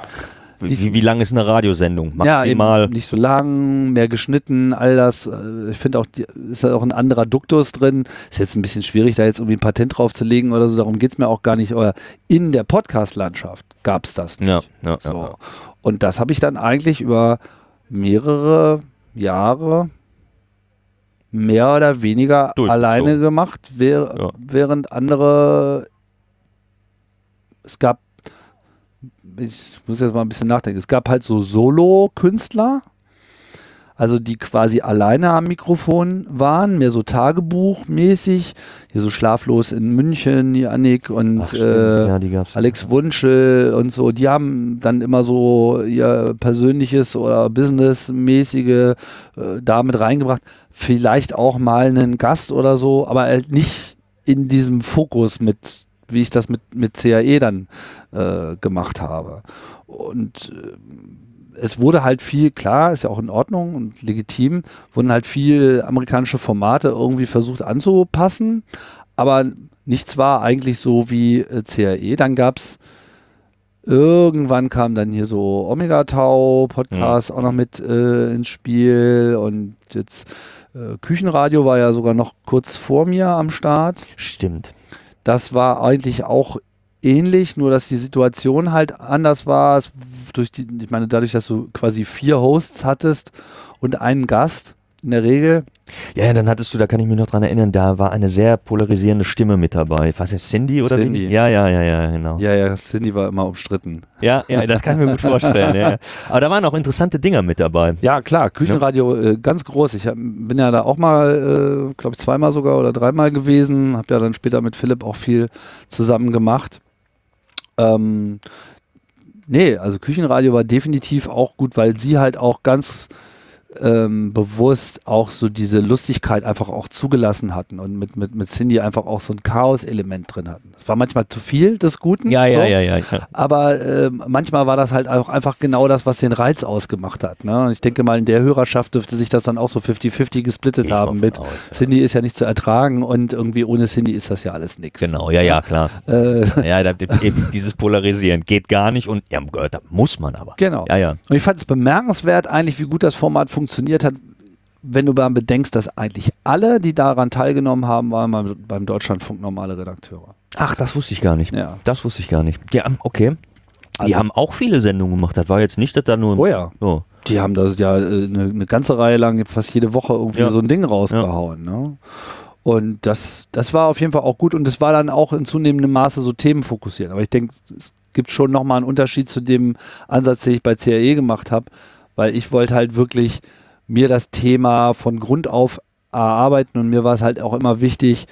Wie, wie lang ist eine Radiosendung? Maximal. Ja, nicht so lang, mehr geschnitten, all das. äh, Ich finde auch, ist da auch ein anderer Duktus drin. Ist jetzt ein bisschen schwierig, da jetzt irgendwie ein Patent drauf zu legen oder so. Darum geht es mir auch gar nicht. Aber in der Podcast-Landschaft gab es das nicht. ja, ja, So. ja. Und das habe ich dann eigentlich über mehrere Jahre mehr oder weniger Durchgezogen. alleine gemacht, wer, Ja. während andere es gab ich muss jetzt mal ein bisschen nachdenken. Es gab halt so Solo-Künstler, also die quasi alleine am Mikrofon waren, mehr so Tagebuchmäßig. Hier so schlaflos in München, Janik und Ach, äh, ja, die. Alex Wunschel und so, die haben dann immer so ihr persönliches oder businessmäßige äh, damit reingebracht. Vielleicht auch mal einen Gast oder so, aber halt nicht in diesem Fokus mit, wie ich das mit, mit CAE dann äh, gemacht habe. Und äh, es wurde halt viel, klar, ist ja auch in Ordnung und legitim, wurden halt viel amerikanische Formate irgendwie versucht anzupassen, aber nichts war eigentlich so wie äh, CAE. Dann gab es irgendwann kam dann hier so Omega Tau Podcast auch noch mit äh, ins Spiel und jetzt äh, Küchenradio war ja sogar noch kurz vor mir am Start. Stimmt. Das war eigentlich auch ähnlich, nur dass die Situation halt anders war. Durch die, ich meine, dadurch, dass du quasi vier Hosts hattest und einen Gast in der Regel. Ja, dann hattest du, da kann ich mich noch dran erinnern, da war eine sehr polarisierende Stimme mit dabei. Was ist Cindy oder Cindy. wie? Ja, ja, ja, ja, genau. Ja, ja, Cindy war immer umstritten. Ja, ja, das kann ich mir gut vorstellen. ja. [laughs] Aber da waren auch interessante Dinger mit dabei. Ja, klar, Küchenradio äh, ganz groß. Ich hab, bin ja da auch mal, äh, glaube ich, zweimal sogar oder dreimal gewesen. Habe ja dann später mit Philipp auch viel zusammen gemacht. Ähm, nee, also Küchenradio war definitiv auch gut, weil sie halt auch ganz ähm, bewusst auch so diese Lustigkeit einfach auch zugelassen hatten und mit, mit, mit Cindy einfach auch so ein Chaos-Element drin hatten. Es war manchmal zu viel des Guten. Ja, ja, so, ja, ja, ja. Aber äh, manchmal war das halt auch einfach genau das, was den Reiz ausgemacht hat. Ne? Und ich denke mal, in der Hörerschaft dürfte sich das dann auch so 50-50 gesplittet ich haben mit aus, ja. Cindy ist ja nicht zu ertragen und irgendwie ohne Cindy ist das ja alles nichts. Genau, ja, ja, klar. Äh, Ja, eben dieses Polarisieren geht gar nicht und ja, da muss man aber. Genau. Ja, ja. Und ich fand es bemerkenswert eigentlich, wie gut das Format funktioniert hat, wenn du dann bedenkst, dass eigentlich alle, die daran teilgenommen haben, waren beim, beim Deutschlandfunk normale Redakteure. Ach, das wusste ich gar nicht. Ja. Das wusste ich gar nicht. Ja, okay. Die Also- haben auch viele Sendungen gemacht. Das war jetzt nicht, dass da nur. Oh ja. So. Die haben das ja äh, eine, eine ganze Reihe lang fast jede Woche irgendwie Ja. so ein Ding rausgehauen. Ne? Und das, das war auf jeden Fall auch gut und es war dann auch in zunehmendem Maße so themenfokussiert. Aber ich denke, es gibt schon nochmal einen Unterschied zu dem Ansatz, den ich bei CAE gemacht habe, weil ich wollte halt wirklich mir das Thema von Grund auf erarbeiten und mir war es halt auch immer wichtig,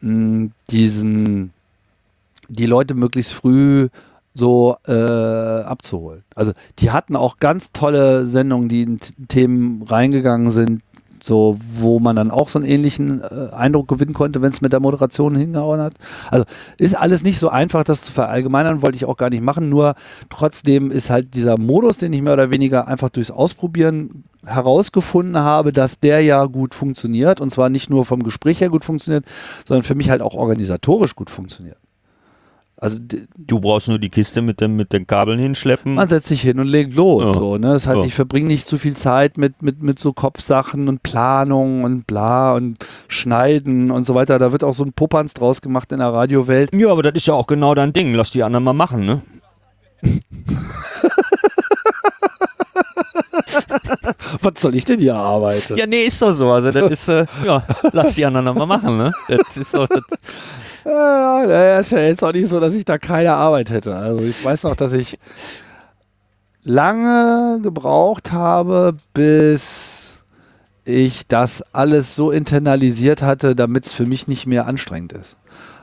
diesen, die Leute möglichst früh so äh, abzuholen. Also die hatten auch ganz tolle Sendungen, die in Themen reingegangen sind, so wo man dann auch so einen ähnlichen äh, Eindruck gewinnen konnte, wenn es mit der Moderation hingehauen hat. Also ist alles nicht so einfach, das zu verallgemeinern, wollte ich auch gar nicht machen. Nur trotzdem ist halt dieser Modus, den ich mehr oder weniger einfach durchs Ausprobieren herausgefunden habe, dass der ja gut funktioniert und zwar nicht nur vom Gespräch her gut funktioniert, sondern für mich halt auch organisatorisch gut funktioniert. Also Du brauchst nur die Kiste mit, dem, mit den Kabeln hinschleppen. man setzt sich hin und legt los. Ja. So, ne? Das heißt, Ja. ich verbringe nicht zu viel Zeit mit, mit, mit so Kopfsachen und Planung und bla und Schneiden und so weiter. Da wird auch so ein Popanz draus gemacht in der Radiowelt. ja, aber das ist ja auch genau dein Ding. Lass die anderen mal machen, ne? [laughs] [laughs] Was soll ich denn hier arbeiten? Ja, nee, ist doch so. Also, das ist, äh, ja, lass die anderen mal machen, ne? Das ist so, das, [laughs] Ja, naja, ist ja jetzt auch nicht so, dass ich da keine Arbeit hätte. Also ich weiß noch, dass ich lange gebraucht habe, bis ich das alles so internalisiert hatte, damit es für mich nicht mehr anstrengend ist.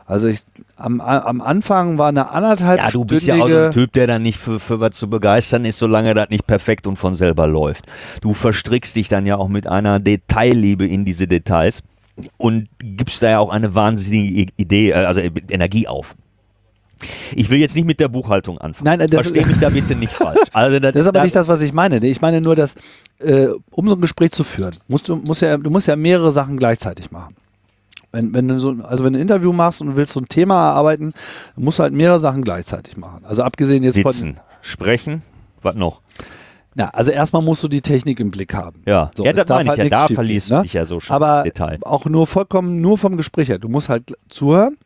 Also ich am, am Anfang war eine anderthalb ja, du bist ja auch so ein Typ, der dann nicht für, für was zu begeistern ist, solange das nicht perfekt und von selber läuft. Du verstrickst dich dann ja auch mit einer Detailliebe in diese Details und gibst da ja auch eine wahnsinnige Idee, äh, also Energie auf. Ich will jetzt nicht mit der Buchhaltung anfangen. Nein, das- Versteh mich da bitte nicht falsch. Also [laughs] das, Das ist aber das- nicht das, was ich meine. Ich meine nur, dass äh, um so ein Gespräch zu führen, musst du, musst ja, du musst ja mehrere Sachen gleichzeitig machen. Wenn, wenn du so, also wenn du ein Interview machst und du willst so ein Thema erarbeiten, musst du halt mehrere Sachen gleichzeitig machen. Also abgesehen jetzt Sitzen, sprechen, was noch? von. Na, also erstmal musst du die Technik im Blick haben. Ja, So, ja das meine ich halt ja. nichts Da verliest gehen, du ne? dich ja so schon Aber Detail. auch nur vollkommen nur vom Gespräch her. Du musst halt zuhören,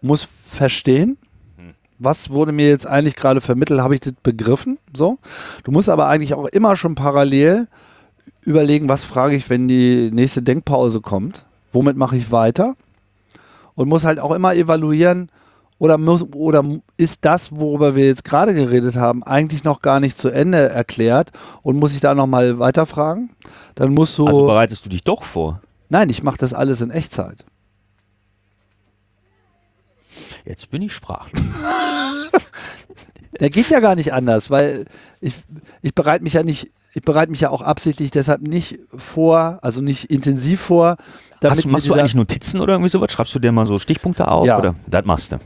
musst verstehen, Hm. was wurde mir jetzt eigentlich gerade vermittelt, habe ich das begriffen, so. Du musst aber eigentlich auch immer schon parallel überlegen, was frage ich, wenn die nächste Denkpause kommt, womit mache ich weiter und muss halt auch immer evaluieren, oder, muss, oder ist das, worüber wir jetzt gerade geredet haben, eigentlich noch gar nicht zu Ende erklärt und muss ich da nochmal weiterfragen? Dann musst du. Also bereitest du dich doch vor. Nein, ich mache das alles in Echtzeit. Jetzt bin ich sprachlos. [laughs] [laughs] Der geht ja gar nicht anders, weil ich, ich bereite mich ja nicht, ich bereite mich ja auch absichtlich deshalb nicht vor, also nicht intensiv vor. Hast, du- machst du eigentlich Notizen oder irgendwie sowas? Schreibst du dir mal so Stichpunkte auf? Ja. Oder? Das machst du.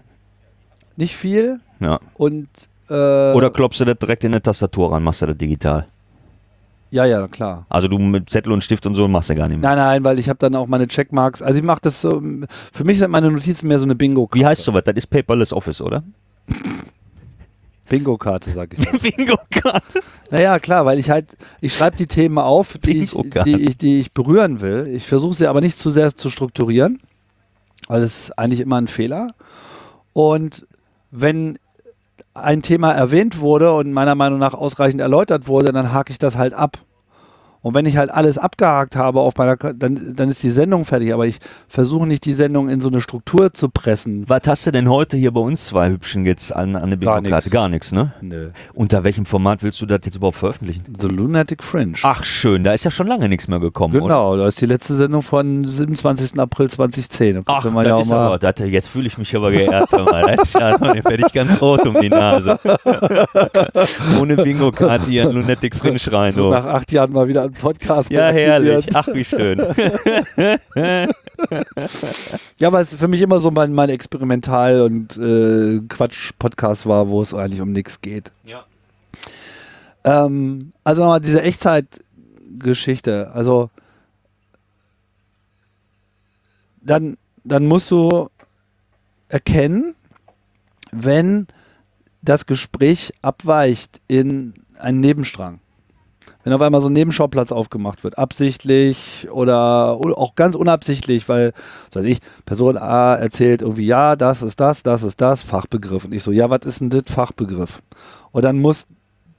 nicht viel Ja. und äh, Oder klopfst du das direkt in eine Tastatur rein, machst du das digital. ja, ja, klar. Also du mit Zettel und Stift und so machst du gar nicht mehr. Nein, nein, weil ich habe dann auch meine Checkmarks. Also ich mache das so, für mich sind meine Notizen mehr so eine Bingo-Karte. Wie heißt sowas? Das ist Paperless Office, oder? Bingo-Karte, sag ich. [laughs] Bingo-Karte. Naja, klar, weil ich halt, ich schreibe die Themen auf, die ich, die, ich, die ich berühren will. Ich versuche sie aber nicht zu sehr zu strukturieren, weil das ist eigentlich immer ein Fehler. Und wenn ein Thema erwähnt wurde und meiner Meinung nach ausreichend erläutert wurde, dann hake ich das halt ab. Und wenn ich halt alles abgehakt habe auf meiner, dann, dann ist die Sendung fertig. Aber ich versuche nicht die Sendung in so eine Struktur zu pressen. Was hast du denn heute hier bei uns zwei Hübschen jetzt an, an der nix. Gar nichts, ne? Nö. Unter welchem Format willst du das jetzt überhaupt veröffentlichen? The Lunatic Fringe. Ach schön, da ist ja schon lange nichts mehr gekommen, oder? genau, da ist die letzte Sendung von 27. April 2010. Da Ach, man ja ist mal, aber, das, jetzt fühle ich mich aber geehrt. Das ist ja, dann werde ich ganz rot um die Nase. [laughs] Ohne Bingo-Karte hier in Lunatic Fringe rein. so So. nach acht Jahren mal wieder einen Podcast Ja, herrlich. Ach, wie schön. [laughs] Ja, weil es für mich immer so mein, mein Experimental- und äh, Quatsch-Podcast war, wo es eigentlich um nichts geht. Ja. Ähm, also nochmal diese Echtzeitgeschichte. Also dann, dann musst du erkennen, wenn das Gespräch abweicht in einen Nebenstrang. Wenn auf einmal so ein Nebenschauplatz aufgemacht wird, absichtlich oder auch ganz unabsichtlich, weil, was weiß ich, Person A erzählt irgendwie, ja, das ist das, das ist das, Fachbegriff. Und ich so, ja, was ist denn das Fachbegriff? Und dann musst,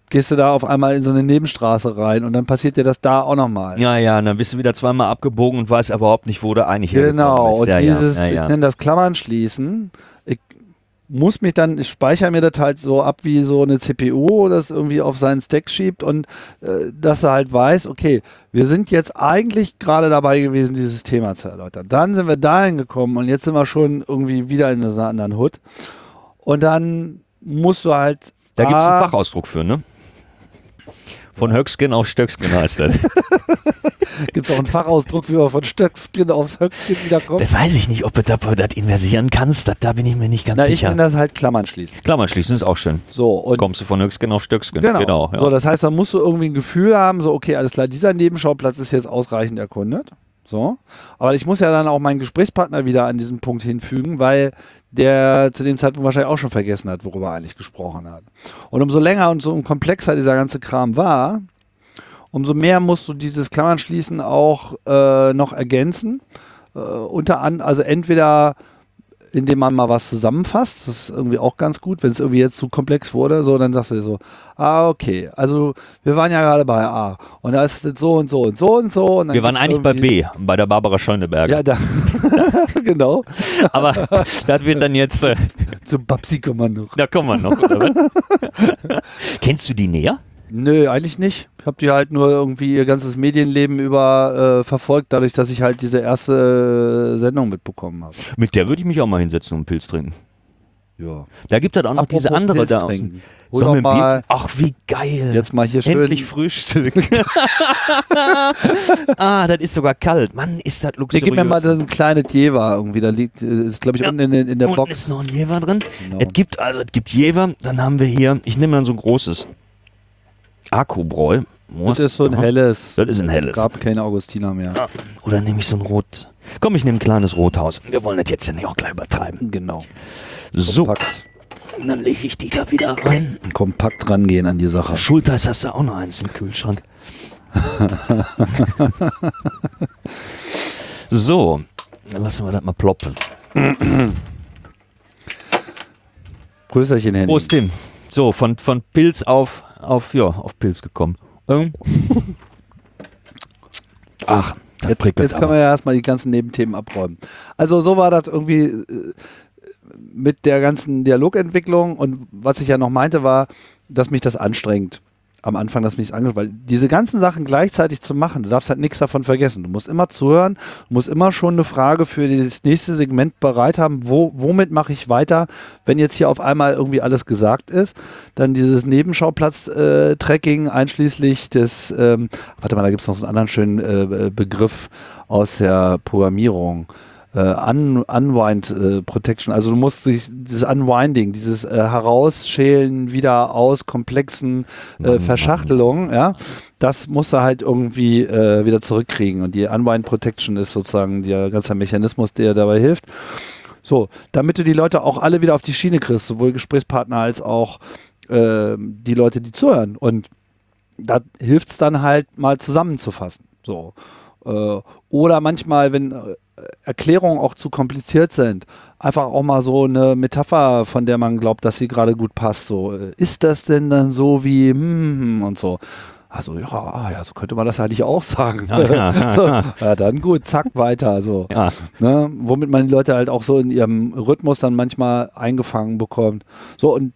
gehst du da auf einmal in so eine Nebenstraße rein und dann passiert dir das da auch nochmal. Ja, ja, und dann bist du wieder zweimal abgebogen und weißt überhaupt nicht, wo du eigentlich Genau, und Ja, dieses, ja, ja. ich nenne das Klammern schließen. Muss mich dann, ich speichere mir das halt so ab wie so eine CPU, das irgendwie auf seinen Stack schiebt und äh, dass er halt weiß, okay, wir sind jetzt eigentlich gerade dabei gewesen, dieses Thema zu erläutern. Dann sind wir dahin gekommen und jetzt sind wir schon irgendwie wieder in einer anderen Hut. Und dann musst du halt. Da gibt es einen Fachausdruck für, ne? Von Höckskin auf Stöckskin heißt das. [laughs] Gibt es auch einen Fachausdruck, wie man von Stöckskin aufs Höckskin wiederkommt? da weiß ich nicht, ob du das, das inversieren kannst. Das, da bin ich mir nicht ganz Na, ich sicher. nenne das halt Klammern schließen. Klammern schließen ist auch schön. So, und Kommst du von Höckskin auf Stöckskin. Genau. ja. So, das heißt, da musst du irgendwie ein Gefühl haben, so, okay, alles klar, dieser Nebenschauplatz ist jetzt ausreichend erkundet. So. Aber ich muss ja dann auch meinen Gesprächspartner wieder an diesen Punkt hinfügen, weil der zu dem Zeitpunkt wahrscheinlich auch schon vergessen hat, worüber er eigentlich gesprochen hat. Und umso länger und so komplexer dieser ganze Kram war, umso mehr musst du dieses Klammern schließen auch äh, noch ergänzen. Äh, unter an, also entweder indem man mal was zusammenfasst, das ist irgendwie auch ganz gut, wenn es irgendwie jetzt zu komplex wurde, so, dann sagst du so, ah, okay, also wir waren ja gerade bei A und da ist es so und so und so und so. Und Wir waren eigentlich bei B, bei der Barbara Schöneberger. Ja, da, [laughs] genau. Aber das wird dann jetzt, äh, Zu Babsi kommen wir noch. da kommen wir noch. [laughs] Kennst du die näher? Nö, eigentlich nicht. Ich habe die halt nur irgendwie ihr ganzes Medienleben über äh, verfolgt, dadurch, dass ich halt diese erste äh, Sendung mitbekommen habe. Mit der würde ich mich auch mal hinsetzen und einen Pilz trinken. Ja. Da gibt es auch noch diese andere Pilz da. trinken. Hol Sollen doch wir mal Bier- Ach, wie geil. jetzt mal hier schön. Endlich Frühstück. [laughs] ah, das ist sogar kalt. Mann, ist das Nee, luxuriös. gib mir mal so ein kleines Jever irgendwie. Da liegt, äh, ist glaube ich Ja. unten in, in der Unten Box. ist noch ein Jever drin. Genau. Es gibt also, es gibt Jever, dann haben wir hier, ich nehme dann so ein großes Akkubräu. Das ist so ein helles. Das ist ein helles. gab keine Augustiner mehr. Oder nehme ich so ein Rot. Komm, ich nehme ein kleines Rothaus. Wir wollen das jetzt ja nicht auch gleich übertreiben. Genau. So, Kompakt, dann lege ich die da wieder rein. kompakt rangehen an die Sache. Schulteis hast du auch noch eins im Kühlschrank. [laughs] so, dann lassen wir das mal ploppen. Größerchen Henning. Prost, Tim. So, von, von Pilz auf, auf, ja, auf Pilz gekommen. Ähm. [laughs] Ach, das Jetzt, prickelt jetzt können wir ja erstmal die ganzen Nebenthemen abräumen. Also so war das irgendwie äh, mit der ganzen Dialogentwicklung und was ich ja noch meinte war, dass mich das anstrengt. Am Anfang, dass mich das anstrengt, weil diese ganzen Sachen gleichzeitig zu machen, du darfst halt nichts davon vergessen. Du musst immer zuhören, du musst immer schon eine Frage für das nächste Segment bereit haben, wo, womit mache ich weiter, wenn jetzt hier auf einmal irgendwie alles gesagt ist. Dann dieses Nebenschauplatz-Tracking einschließlich des, ähm, warte mal, da gibt es noch so einen anderen schönen äh, Begriff aus der Programmierung. Äh, Un Unwind äh, Protection. Also du musst dich dieses Unwinding, dieses äh, Herausschälen wieder aus komplexen äh, Verschachtelungen, ja, das musst du halt irgendwie äh, wieder zurückkriegen. Und die Unwind Protection ist sozusagen der ganze Mechanismus, der dabei hilft. So, damit du die Leute auch alle wieder auf die Schiene kriegst, sowohl Gesprächspartner als auch äh, die Leute, die zuhören. Und da hilft es dann halt mal zusammenzufassen. So. Äh, oder manchmal, wenn äh, Erklärungen auch zu kompliziert sind, einfach auch mal so eine Metapher, von der man glaubt, dass sie gerade gut passt. So, äh, ist das denn dann so wie hm, und so. Also ja, ah, ja, so könnte man das eigentlich auch sagen. Ja, ja, [laughs] so, ja, dann gut, zack, weiter. So. Ja. Ne, womit man die Leute halt auch so in ihrem Rhythmus dann manchmal eingefangen bekommt. So, und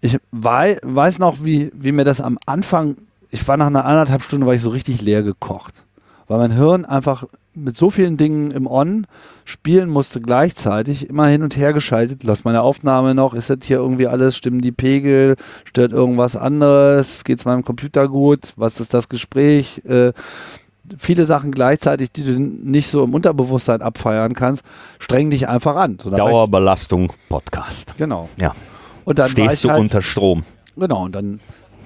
ich wei weiß noch, wie, wie mir das am Anfang, ich war nach einer anderthalb Stunde, war ich so richtig leer gekocht. Weil mein Hirn einfach mit so vielen Dingen im On spielen musste gleichzeitig, immer hin und her geschaltet, läuft meine Aufnahme noch, ist das hier irgendwie alles, stimmen die Pegel, stört irgendwas anderes, geht es meinem Computer gut, was ist das Gespräch, äh, viele Sachen gleichzeitig, die du nicht so im Unterbewusstsein abfeiern kannst, strengen dich einfach an. So, Dauerbelastung Podcast. Genau. Ja. Und dann Stehst du halt, unter Strom. Genau, und dann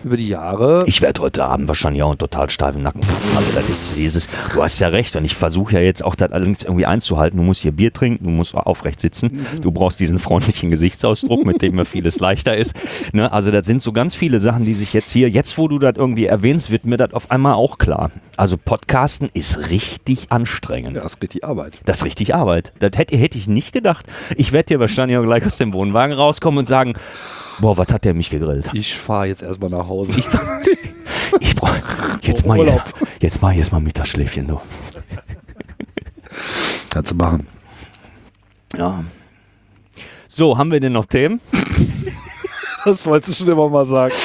über die Jahre. Ich werde heute Abend wahrscheinlich auch einen total steifen Nacken. Also das ist dieses, du hast ja recht und ich versuche ja jetzt auch das allerdings irgendwie einzuhalten. Du musst hier Bier trinken, du musst aufrecht sitzen, du brauchst diesen freundlichen Gesichtsausdruck, mit dem mir vieles leichter ist. Ne? Also das sind so ganz viele Sachen, die sich jetzt hier, jetzt wo du das irgendwie erwähnst, wird mir das auf einmal auch klar. Also Podcasten ist richtig anstrengend. ja, ist richtig Arbeit. Das ist richtig Arbeit. Das hätte, hätte ich nicht gedacht. Ich werde hier wahrscheinlich auch gleich aus dem Wohnwagen rauskommen und sagen, boah, was hat der mich gegrillt? Ich fahre jetzt erstmal nach Hause. Ich, [laughs] ich brauch, jetzt mal Urlaub. jetzt mal jetzt mal Mittagsschläfchen du. Kannst du machen. Ja. So, haben wir denn noch Themen? [laughs] Das wolltest du schon immer mal sagen. [laughs]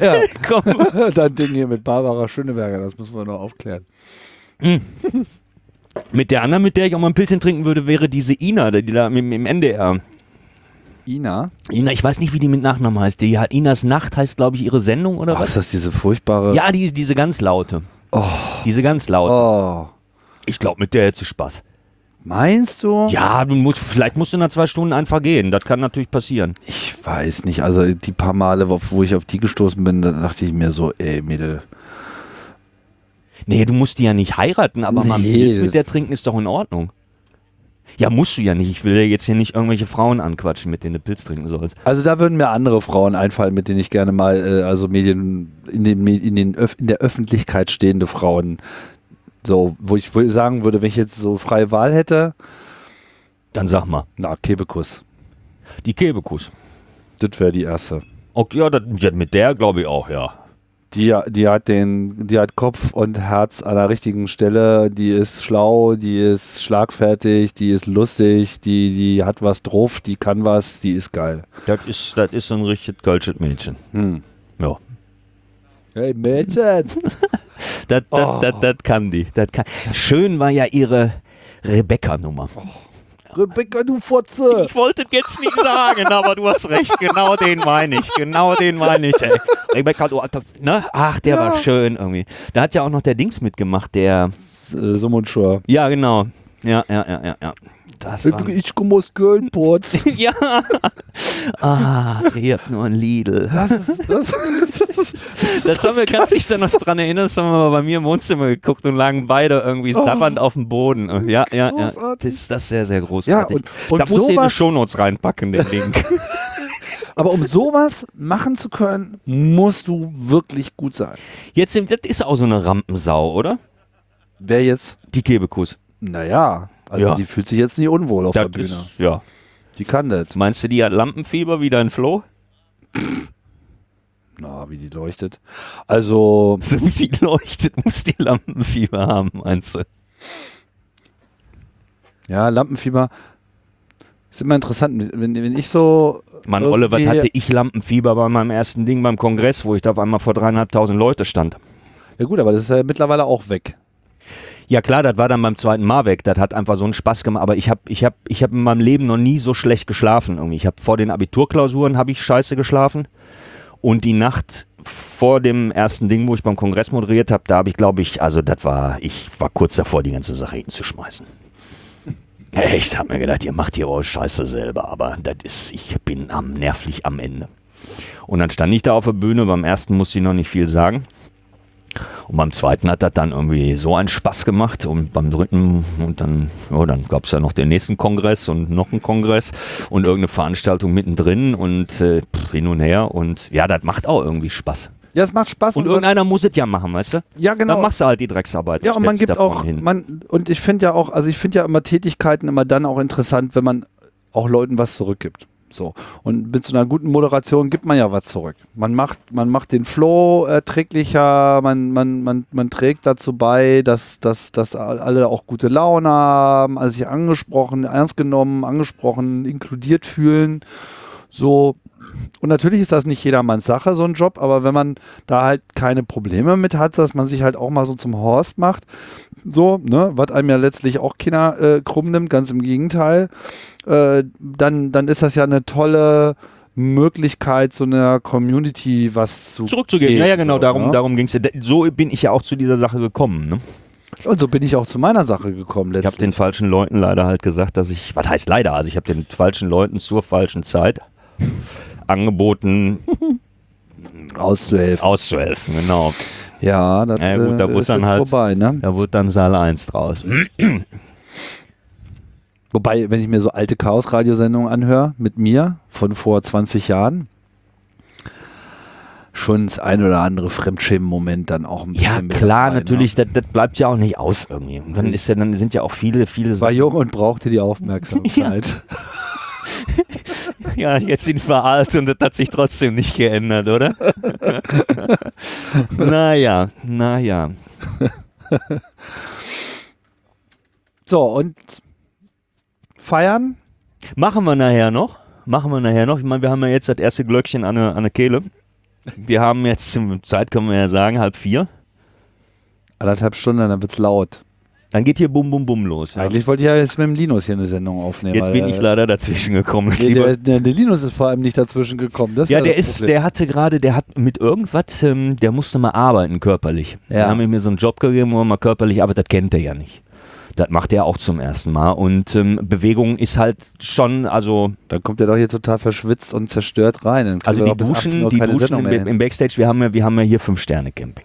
ja, Komm. dein Ding hier mit Barbara Schöneberger, das müssen wir noch aufklären. Mit der anderen, mit der ich auch mal ein Pilzchen trinken würde, wäre diese Ina, die da im, im NDR. Ina? Ina, ich weiß nicht, wie die mit Nachnamen heißt. Die hat Inas Nacht heißt, glaube ich, ihre Sendung oder Oh, was? ist das diese furchtbare. Ja, die, diese ganz laute. Oh. Diese ganz laute. Oh. Ich glaube, mit der hätte sie Spaß. Meinst du? Ja, du musst, vielleicht musst du nach zwei Stunden einfach gehen. Das kann natürlich passieren. Ich weiß nicht. Also die paar Male, wo, wo ich auf die gestoßen bin, da dachte ich mir so, ey, Mädel. Nee, du musst die ja nicht heiraten, aber mal Nee, Pilz das- mit der trinken ist doch in Ordnung. Ja, musst du ja nicht. Ich will ja jetzt hier nicht irgendwelche Frauen anquatschen, mit denen du Pilz trinken sollst. Also da würden mir andere Frauen einfallen, mit denen ich gerne mal, äh, also Medien, in, den, in, den Öff in der Öffentlichkeit stehende Frauen, so, wo ich wohl sagen würde, wenn ich jetzt so freie Wahl hätte, Dann sag mal. na, Kebekus. Die Kebekus. Das wäre die erste. Okay, ja, das, ja, mit der glaube ich auch, ja. Die, die hat den, die hat Kopf und Herz an der richtigen Stelle, die ist schlau, die ist schlagfertig, die ist lustig, die, die hat was drauf, die kann was, die ist geil. Das ist, das ist ein richtig kölsches Mädchen. Hm. Ja. Hey Mädchen! [laughs] Das, das, Oh. das, das kann die. Das kann. Schön war ja ihre Rebecca-Nummer. Rebecca, du Fotze! Ich wollte es jetzt nicht sagen, aber du hast recht. Genau den meine ich. Genau den meine ich, ey. Rebecca, du, ne? Ach, der war schön irgendwie. Da hat ja auch noch der Dings mitgemacht, der. Äh, Sumunschur. Ja, genau. Ja, ja, ja, ja, ja. Das war, Ich komme aus Köln, Putz. [laughs] ja. Ah, ihr habt nur ein Lidl. Das ist, das, das Das haben wir, kannst dich da noch dran erinnern, das haben wir mal bei mir im Wohnzimmer geguckt und lagen beide irgendwie sabbernd auf dem Boden. Ja, ja, ja. Das ist das sehr, sehr Ja, großartig. und, und da musst du in die Shownotes reinpacken, den Link. [laughs] aber um sowas machen zu können, musst du wirklich gut sein. Jetzt, das ist auch so eine Rampensau, oder? Wer jetzt, Die Kebekus. naja, also Ja. die fühlt sich jetzt nicht unwohl auf Das der Bühne. ist, ja. Die kann das. Meinst du, die hat Lampenfieber wie dein Flo? [laughs] Na, wie die leuchtet. Also, [laughs] So wie die leuchtet, muss die Lampenfieber haben, meinst du? ja, Lampenfieber ist immer interessant. Wenn, wenn ich so. Mann, Olle, was irgendwie- hatte ich Lampenfieber bei meinem ersten Ding beim Kongress, wo ich da auf einmal vor dreieinhalbtausend Leute stand? Ja, gut, aber das ist ja mittlerweile auch weg. Ja klar, das war dann beim zweiten Mal weg. Das hat einfach so einen Spaß gemacht. Aber ich habe ich hab, ich hab in meinem Leben noch nie so schlecht geschlafen. Irgendwie. Ich habe vor den Abiturklausuren habe ich scheiße geschlafen. Und die Nacht vor dem ersten Ding, wo ich beim Kongress moderiert habe, da habe ich, glaube ich, also das war, ich war kurz davor, die ganze Sache hinzuschmeißen. [laughs] Ich habe mir gedacht, ihr macht hier eure Scheiße selber, aber das ist, ich bin am nervlich am Ende. Und dann stand ich da auf der Bühne, beim ersten musste ich noch nicht viel sagen. Und beim zweiten hat das dann irgendwie so einen Spaß gemacht und beim dritten und dann, ja, dann gab es ja noch den nächsten Kongress und noch einen Kongress und irgendeine Veranstaltung mittendrin und äh, hin und her und ja, das macht auch irgendwie Spaß. Ja, es macht Spaß. Und man- irgendeiner muss es ja machen, weißt du? ja, genau. Dann machst du halt die Drecksarbeit. Ja, und man stellst dich gibt auch, hin. man, und ich finde ja auch, also ich finde ja immer Tätigkeiten immer dann auch interessant, wenn man auch Leuten was zurückgibt. So. Und mit so einer guten Moderation gibt man ja was zurück. Man macht, man macht den Flow erträglicher, man, man, man, man trägt dazu bei, dass, dass, dass alle auch gute Laune haben, also sich angesprochen, ernst genommen, angesprochen, inkludiert fühlen. So. Und natürlich ist das nicht jedermanns Sache, so ein Job, aber wenn man da halt keine Probleme mit hat, dass man sich halt auch mal so zum Horst macht, so, ne, was einem ja letztlich auch keiner äh, krumm nimmt, ganz im Gegenteil, äh, dann, dann ist das ja eine tolle Möglichkeit, so einer Community was zu Zurückzugeben. Ja, ja, genau, so, darum, ne? darum ging es. So bin ich ja auch zu dieser Sache gekommen. Ne? Und so bin ich auch zu meiner Sache gekommen Ich habe letztlich. den falschen Leuten leider halt gesagt, dass ich, was heißt leider, also ich habe den falschen Leuten zur falschen Zeit angeboten, [laughs] auszuhelfen. auszuhelfen. Genau. Ja, das Ja, gut, da äh, wurde ist dann halt- vorbei, ne? Da wurde dann Saal 1 draus. [clears throat] Wobei, wenn ich mir so alte Chaos-Radiosendungen anhöre, mit mir von vor 20 Jahren, schon das ein oder andere Fremdschämen-Moment dann auch ein bisschen Ja, klar, dabei, natürlich, das, das bleibt ja auch nicht aus irgendwie. Und dann ist ja, dann sind ja auch viele, viele Ne? War Sachen. jung und brauchte die Aufmerksamkeit. [laughs] [laughs] [laughs] Ja, jetzt sind wir alt und das hat sich trotzdem nicht geändert, oder? [laughs] naja, naja. [laughs] So, und feiern? Machen wir nachher noch. Machen wir nachher noch. Ich meine, wir haben ja jetzt das erste Glöckchen an der, an der Kehle. Wir haben jetzt, Zeit können wir ja sagen, halb vier. Anderthalb Stunden, dann wird's laut. Dann geht hier Bum Bum Bum los. Ja. Eigentlich wollte ich ja jetzt mit dem Linus hier eine Sendung aufnehmen. Jetzt bin ich leider dazwischen gekommen. Nee, der, der, der Linus ist vor allem nicht dazwischen gekommen. Das Ja, der ist, Problem. der hatte gerade, der hat mit irgendwas, ähm, der musste mal arbeiten körperlich. Ja. Wir haben ihm so einen Job gegeben, wo er mal körperlich arbeitet, das kennt er ja nicht. Das macht er auch zum ersten Mal. Und ähm, Bewegung ist halt schon, also, Dann kommt er doch hier total verschwitzt und zerstört rein. Also die doch bis 18 Duschen, Uhr die Duschen im, im Backstage, wir haben ja, wir haben ja hier Fünf-Sterne-Camping.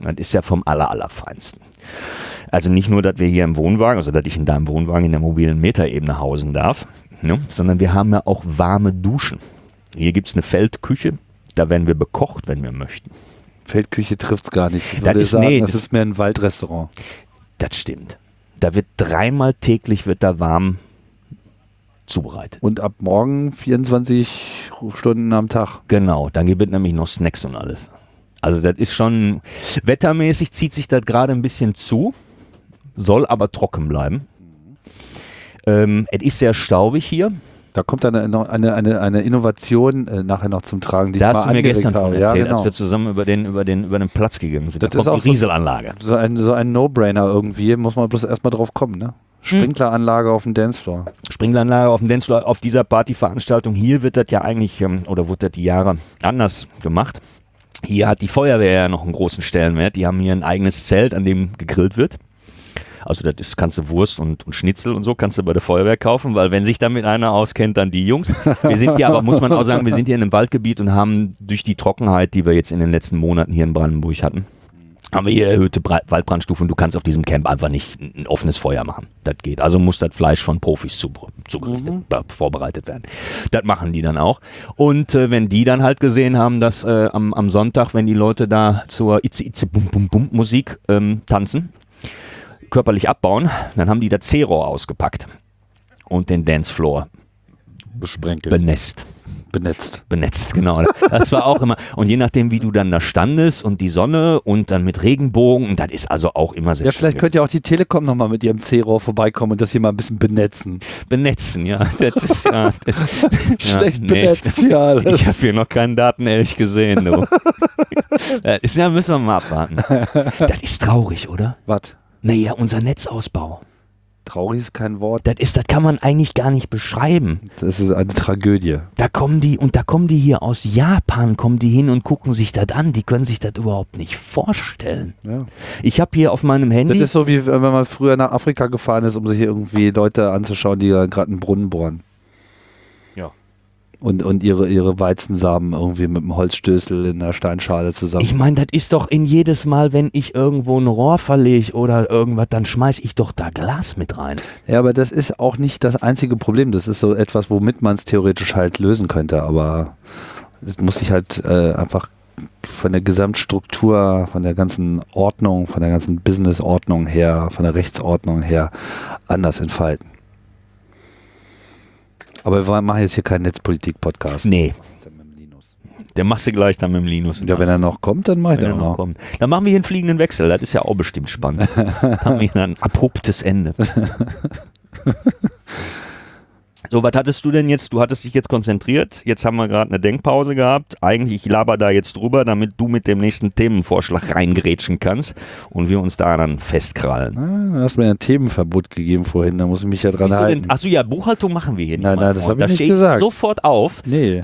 Das ist ja vom aller, allerfeinsten. Also nicht nur, dass wir hier im Wohnwagen, also dass ich in deinem Wohnwagen in der mobilen Metaebene hausen darf, ne, sondern wir haben ja auch warme Duschen. Hier gibt es eine Feldküche, da werden wir bekocht, wenn wir möchten. Feldküche trifft's gar nicht. Ich Das würde ist- sagen, nee, das, das- ist mehr ein Waldrestaurant. Das stimmt. Da wird dreimal täglich wird da warm zubereitet. Und ab morgen 24 Stunden am Tag. Genau, dann gibt es nämlich noch Snacks und alles. Also das ist schon, wettermäßig zieht sich das gerade ein bisschen zu, soll aber trocken bleiben. Ähm, es ist sehr staubig hier. Da kommt dann eine, eine, eine, eine Innovation äh, nachher noch zum Tragen, die Da ich hast mal du mir gestern habe. erzählt, ja, genau. als wir zusammen über den, über den, über den Platz gegangen sind. Das da ist auch die Rieselanlage. So ein, so ein No-Brainer irgendwie, muss man bloß erstmal drauf kommen, ne? Sprinkleranlage auf dem Dancefloor. Sprinkleranlage auf dem Dancefloor, auf dieser Partyveranstaltung hier wird das ja eigentlich, ähm, oder wurde das die Jahre anders gemacht. Hier hat die Feuerwehr ja noch einen großen Stellenwert. Die haben hier ein eigenes Zelt, an dem gegrillt wird. Also das ist, kannst du Wurst und, und Schnitzel und so kannst du bei der Feuerwehr kaufen, weil wenn sich damit einer auskennt, dann die Jungs. Wir sind hier aber, muss man auch sagen, wir sind hier in einem Waldgebiet und haben durch die Trockenheit, die wir jetzt in den letzten Monaten hier in Brandenburg hatten, haben wir hier erhöhte Bra- Waldbrandstufen du kannst auf diesem Camp einfach nicht ein offenes Feuer machen. Das geht. Also muss das Fleisch von Profis zu, zugerichtet, äh, vorbereitet werden. Das machen die dann auch. Und äh, wenn die dann halt gesehen haben, dass äh, am, am Sonntag, wenn die Leute da zur Itze Itze Bum Bum Bum Musik ähm, tanzen, körperlich abbauen, dann haben die da C-Rohr ausgepackt und den Dancefloor Besprenkelt. benetzt. benetzt. Benetzt, genau. Das war auch immer. Und je nachdem, wie du dann da standest und die Sonne und dann mit Regenbogen, das ist also auch immer sehr Ja, vielleicht könnte ja auch die Telekom nochmal mit ihrem C-Rohr vorbeikommen und das hier mal ein bisschen benetzen. benetzen, ja. Das ist ja. [laughs] Das, Schlecht nee, benetzt hier alles. Ich habe hier noch keinen Datenelch gesehen, du. Das [laughs] ist, ja, müssen wir mal abwarten. [laughs] Das ist traurig, oder? Was? Naja, unser Netzausbau. Traurig ist kein Wort. Das ist, das kann man eigentlich gar nicht beschreiben. Das ist eine Tragödie. Da kommen die, und da kommen die hier aus Japan, kommen die hin und gucken sich das an. Die können sich das überhaupt nicht vorstellen. Ja. Ich habe hier auf meinem Handy. Das ist so wie wenn man früher nach Afrika gefahren ist, um sich irgendwie Leute anzuschauen, die da gerade einen Brunnen bohren. Und, und ihre, ihre Weizensamen irgendwie mit einem Holzstößel in der Steinschale zusammen. Ich meine, das ist doch in jedes Mal, wenn ich irgendwo ein Rohr verlege oder irgendwas, dann schmeiß ich doch da Glas mit rein. ja, aber das ist auch nicht das einzige Problem. Das ist so etwas, womit man es theoretisch halt lösen könnte. Aber das muss sich halt äh, einfach von der Gesamtstruktur, von der ganzen Ordnung, von der ganzen Businessordnung her, von der Rechtsordnung her anders entfalten. Aber wir machen jetzt hier keinen Netzpolitik-Podcast. Nee. Der machst du gleich dann mit dem Linus. Ja, wenn er noch kommt, dann mach ich den er auch noch kommt. Dann machen wir hier einen fliegenden Wechsel. Das ist ja auch bestimmt spannend. [laughs] haben wir ein abruptes Ende. [laughs] So, was hattest du denn jetzt? Du hattest dich jetzt konzentriert. Jetzt haben wir gerade eine Denkpause gehabt. Eigentlich, ich laber da jetzt drüber, damit du mit dem nächsten Themenvorschlag reingrätschen kannst und wir uns da dann festkrallen. Ah, du hast mir ein Themenverbot gegeben vorhin, da muss ich mich ja dran Wieso halten. Achso, ja, Buchhaltung machen wir hier nicht. Nein, nein, das Freund. hab ich da nicht gesagt. sofort auf. Nee.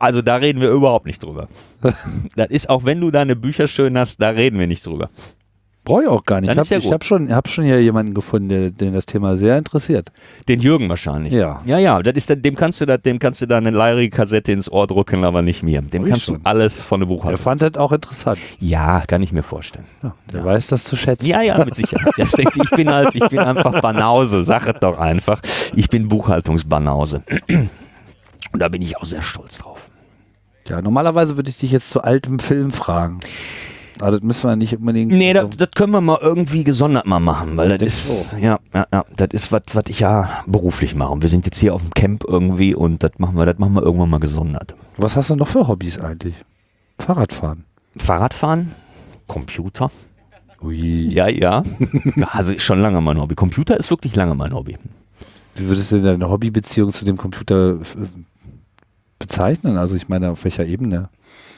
Also da reden wir überhaupt nicht drüber. [laughs] das ist, auch wenn du deine Bücher schön hast, da reden wir nicht drüber. Brauche ich auch gar nicht. Dann Ich ja habe gut. hab schon, hab schon hier jemanden gefunden, der, den das Thema sehr interessiert. Den Jürgen wahrscheinlich. Ja. Ja, ja, das ist, dem kannst du da, dem kannst du da eine leere Kassette ins Ohr drücken, aber nicht mir. Dem Oh, kannst schon. du alles von der Der Buchhaltung. fand das auch interessant. Ja, kann ich mir vorstellen. Der weiß das zu schätzen. Ja, ja, mit Sicherheit. [laughs] Das, denkt- ich bin halt, ich bin einfach Banause. Sag es doch einfach. Ich bin Buchhaltungsbanause. Und da bin ich auch sehr stolz drauf. Ja, normalerweise würde ich dich jetzt zu altem Film fragen. Aber das müssen wir nicht unbedingt. Nee, das, das können wir mal irgendwie gesondert mal machen, weil das ist, so. ja, ja, ja, das ist was, was ich ja beruflich mache. Und wir sind jetzt hier auf dem Camp irgendwie und das machen wir, das machen wir irgendwann mal gesondert. Was hast du noch für Hobbys eigentlich? Fahrradfahren. Fahrradfahren, Computer. Ui. Ja, ja. also ist schon lange mein Hobby. Computer ist wirklich lange mein Hobby. Wie würdest du deine Hobbybeziehung zu dem Computer äh, bezeichnen? Also ich meine, auf welcher Ebene?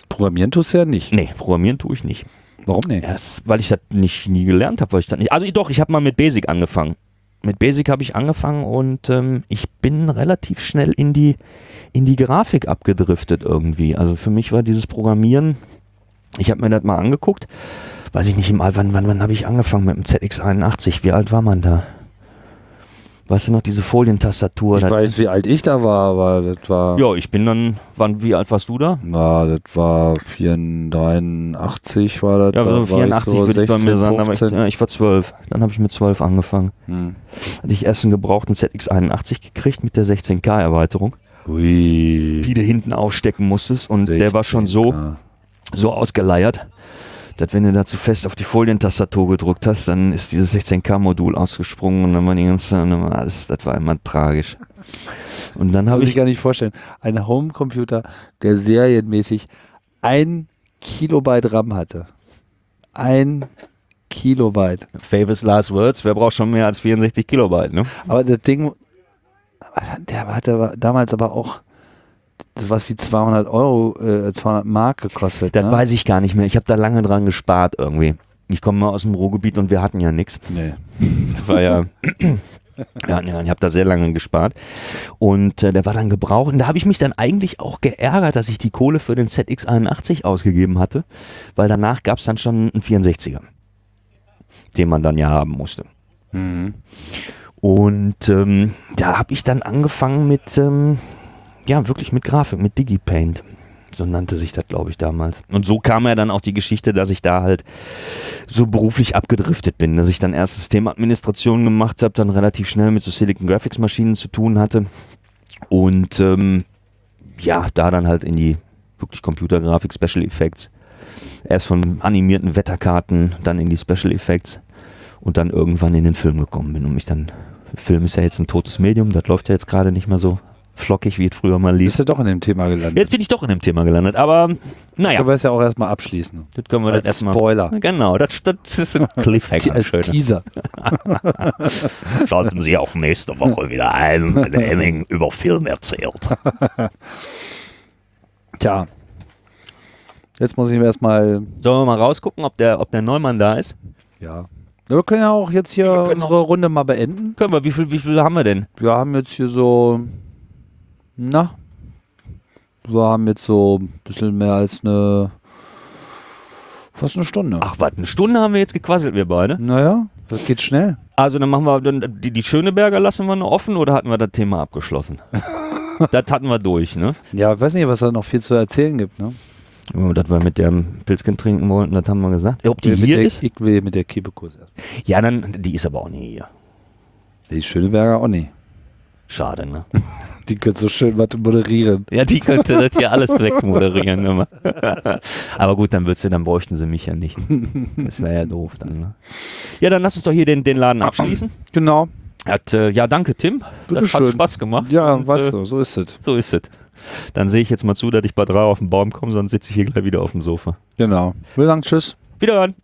Programmieren tust du ja nicht. Nee, programmieren tue ich nicht. Warum nicht? Erst, weil ich das nicht nie gelernt habe, weil ich das nicht. Also doch, ich habe mal mit Basic angefangen. Mit Basic habe ich angefangen und ähm, ich bin relativ schnell in die in die Grafik abgedriftet irgendwie. Also für mich war dieses Programmieren, ich habe mir das mal angeguckt, weiß ich nicht im Alter, wann, wann, wann habe ich angefangen mit dem ZX81? Wie alt war man da? Weißt du noch, diese Folientastatur? Ich weiß, wie alt ich da war, aber das war. ja, ich bin dann, wann, wie alt warst du da? Na, das war 84 war das. Ja, so war 84 ich so würde ich bei mir 16, sagen, aber ich, 15. ja, ich war 12. Dann habe ich mit 12 angefangen. Hm. Hatte ich erst einen gebrauchten ZX81 gekriegt mit der 16K-Erweiterung, Ui. die du hinten aufstecken musstest und der war schon so, 16, ja. so ausgeleiert, dass wenn du da zu fest auf die Folientastatur gedrückt hast, dann ist dieses 16K-Modul ausgesprungen und dann war die ganze, dann war alles, das war immer tragisch. Und dann habe ich gar nicht vorstellen. Ein Homecomputer, der serienmäßig ein Kilobyte RAM hatte. Ein Kilobyte. famous last words, wer braucht schon mehr als 64 Kilobyte, ne? Aber das Ding, der hatte damals aber auch sowas wie 200 Euro, äh, 200 Mark gekostet. Das ne? weiß ich gar nicht mehr. Ich habe da lange dran gespart irgendwie. Ich komme mal aus dem Ruhrgebiet und wir hatten ja nichts. Nee. [laughs] War ja. Ja, ja, ich habe da sehr lange gespart. Und äh, der war dann gebraucht. Und da habe ich mich dann eigentlich auch geärgert, dass ich die Kohle für den ZX81 ausgegeben hatte, weil danach gab es dann schon einen 64er, den man dann ja haben musste. Mhm. Und ähm, da habe ich dann angefangen mit, ähm, ja, wirklich mit Grafik, mit DigiPaint. So nannte sich das, glaube ich, damals. Und so kam ja dann auch die Geschichte, dass ich da halt so beruflich abgedriftet bin, dass ich dann erst Systemadministration gemacht habe, dann relativ schnell mit so Silicon Graphics Maschinen zu tun hatte. Und ähm, ja, da dann halt in die wirklich Computergrafik, Special Effects. Erst von animierten Wetterkarten, dann in die Special Effects und dann irgendwann in den Film gekommen bin und mich dann, Film ist ja jetzt ein totes Medium, das läuft ja jetzt gerade nicht mehr so flockig, wie es früher mal lief. Bist du doch in dem Thema gelandet. Jetzt bin ich doch in dem Thema gelandet, aber naja, Aber es ja auch erstmal abschließen. das können wir das Als erstmal. Spoiler. Genau, das, das ist ein [laughs] Cliffhanger. Als. Teaser. [laughs] Schalten Sie auch nächste Woche wieder ein, wenn der Henning über Film erzählt. [laughs] Tja. Jetzt muss ich mir erstmal. Sollen wir mal rausgucken, ob der, ob der Neumann da ist? Ja. Wir können ja auch jetzt hier können unsere Runde mal beenden. Können wir, wie viel, wie viel haben wir denn? Wir haben jetzt hier so. Na. Wir haben jetzt so ein bisschen mehr als eine. Fast eine Stunde. Ach, was, eine Stunde haben wir jetzt gequasselt, wir beide. Naja, das geht schnell. Also dann machen wir dann die, die Schöneberger lassen wir noch offen oder hatten wir das Thema abgeschlossen? [laughs] das hatten wir durch, ne? Ja, ich weiß nicht, was da noch viel zu erzählen gibt. Ne? Ja, dass wir mit dem Pilzchen trinken wollten, das haben wir gesagt. Ob die mit hier der, ist? Ich will mit der Kebekurs erst. Ja, dann, die ist aber auch nie hier. Die Schöneberger auch nicht. Schade, ne? [laughs] Die können so schön was moderieren. Ja, die könnte das hier alles wegmoderieren immer. [laughs] Aber gut, dann du, dann bräuchten sie mich ja nicht. Das wäre ja doof dann, ne? Ja, dann lass uns doch hier den, den Laden abschließen. [clears throat] Genau. Hat, äh, ja, danke, Tim. Das Bitteschön. hat Spaß gemacht. Ja, Und, weißt äh, du, so ist es. So ist es. Dann sehe ich jetzt mal zu, dass ich bei drei auf den Baum komme, sonst sitze ich hier gleich wieder auf dem Sofa. Genau. Wir sagen Tschüss. Wiederhören.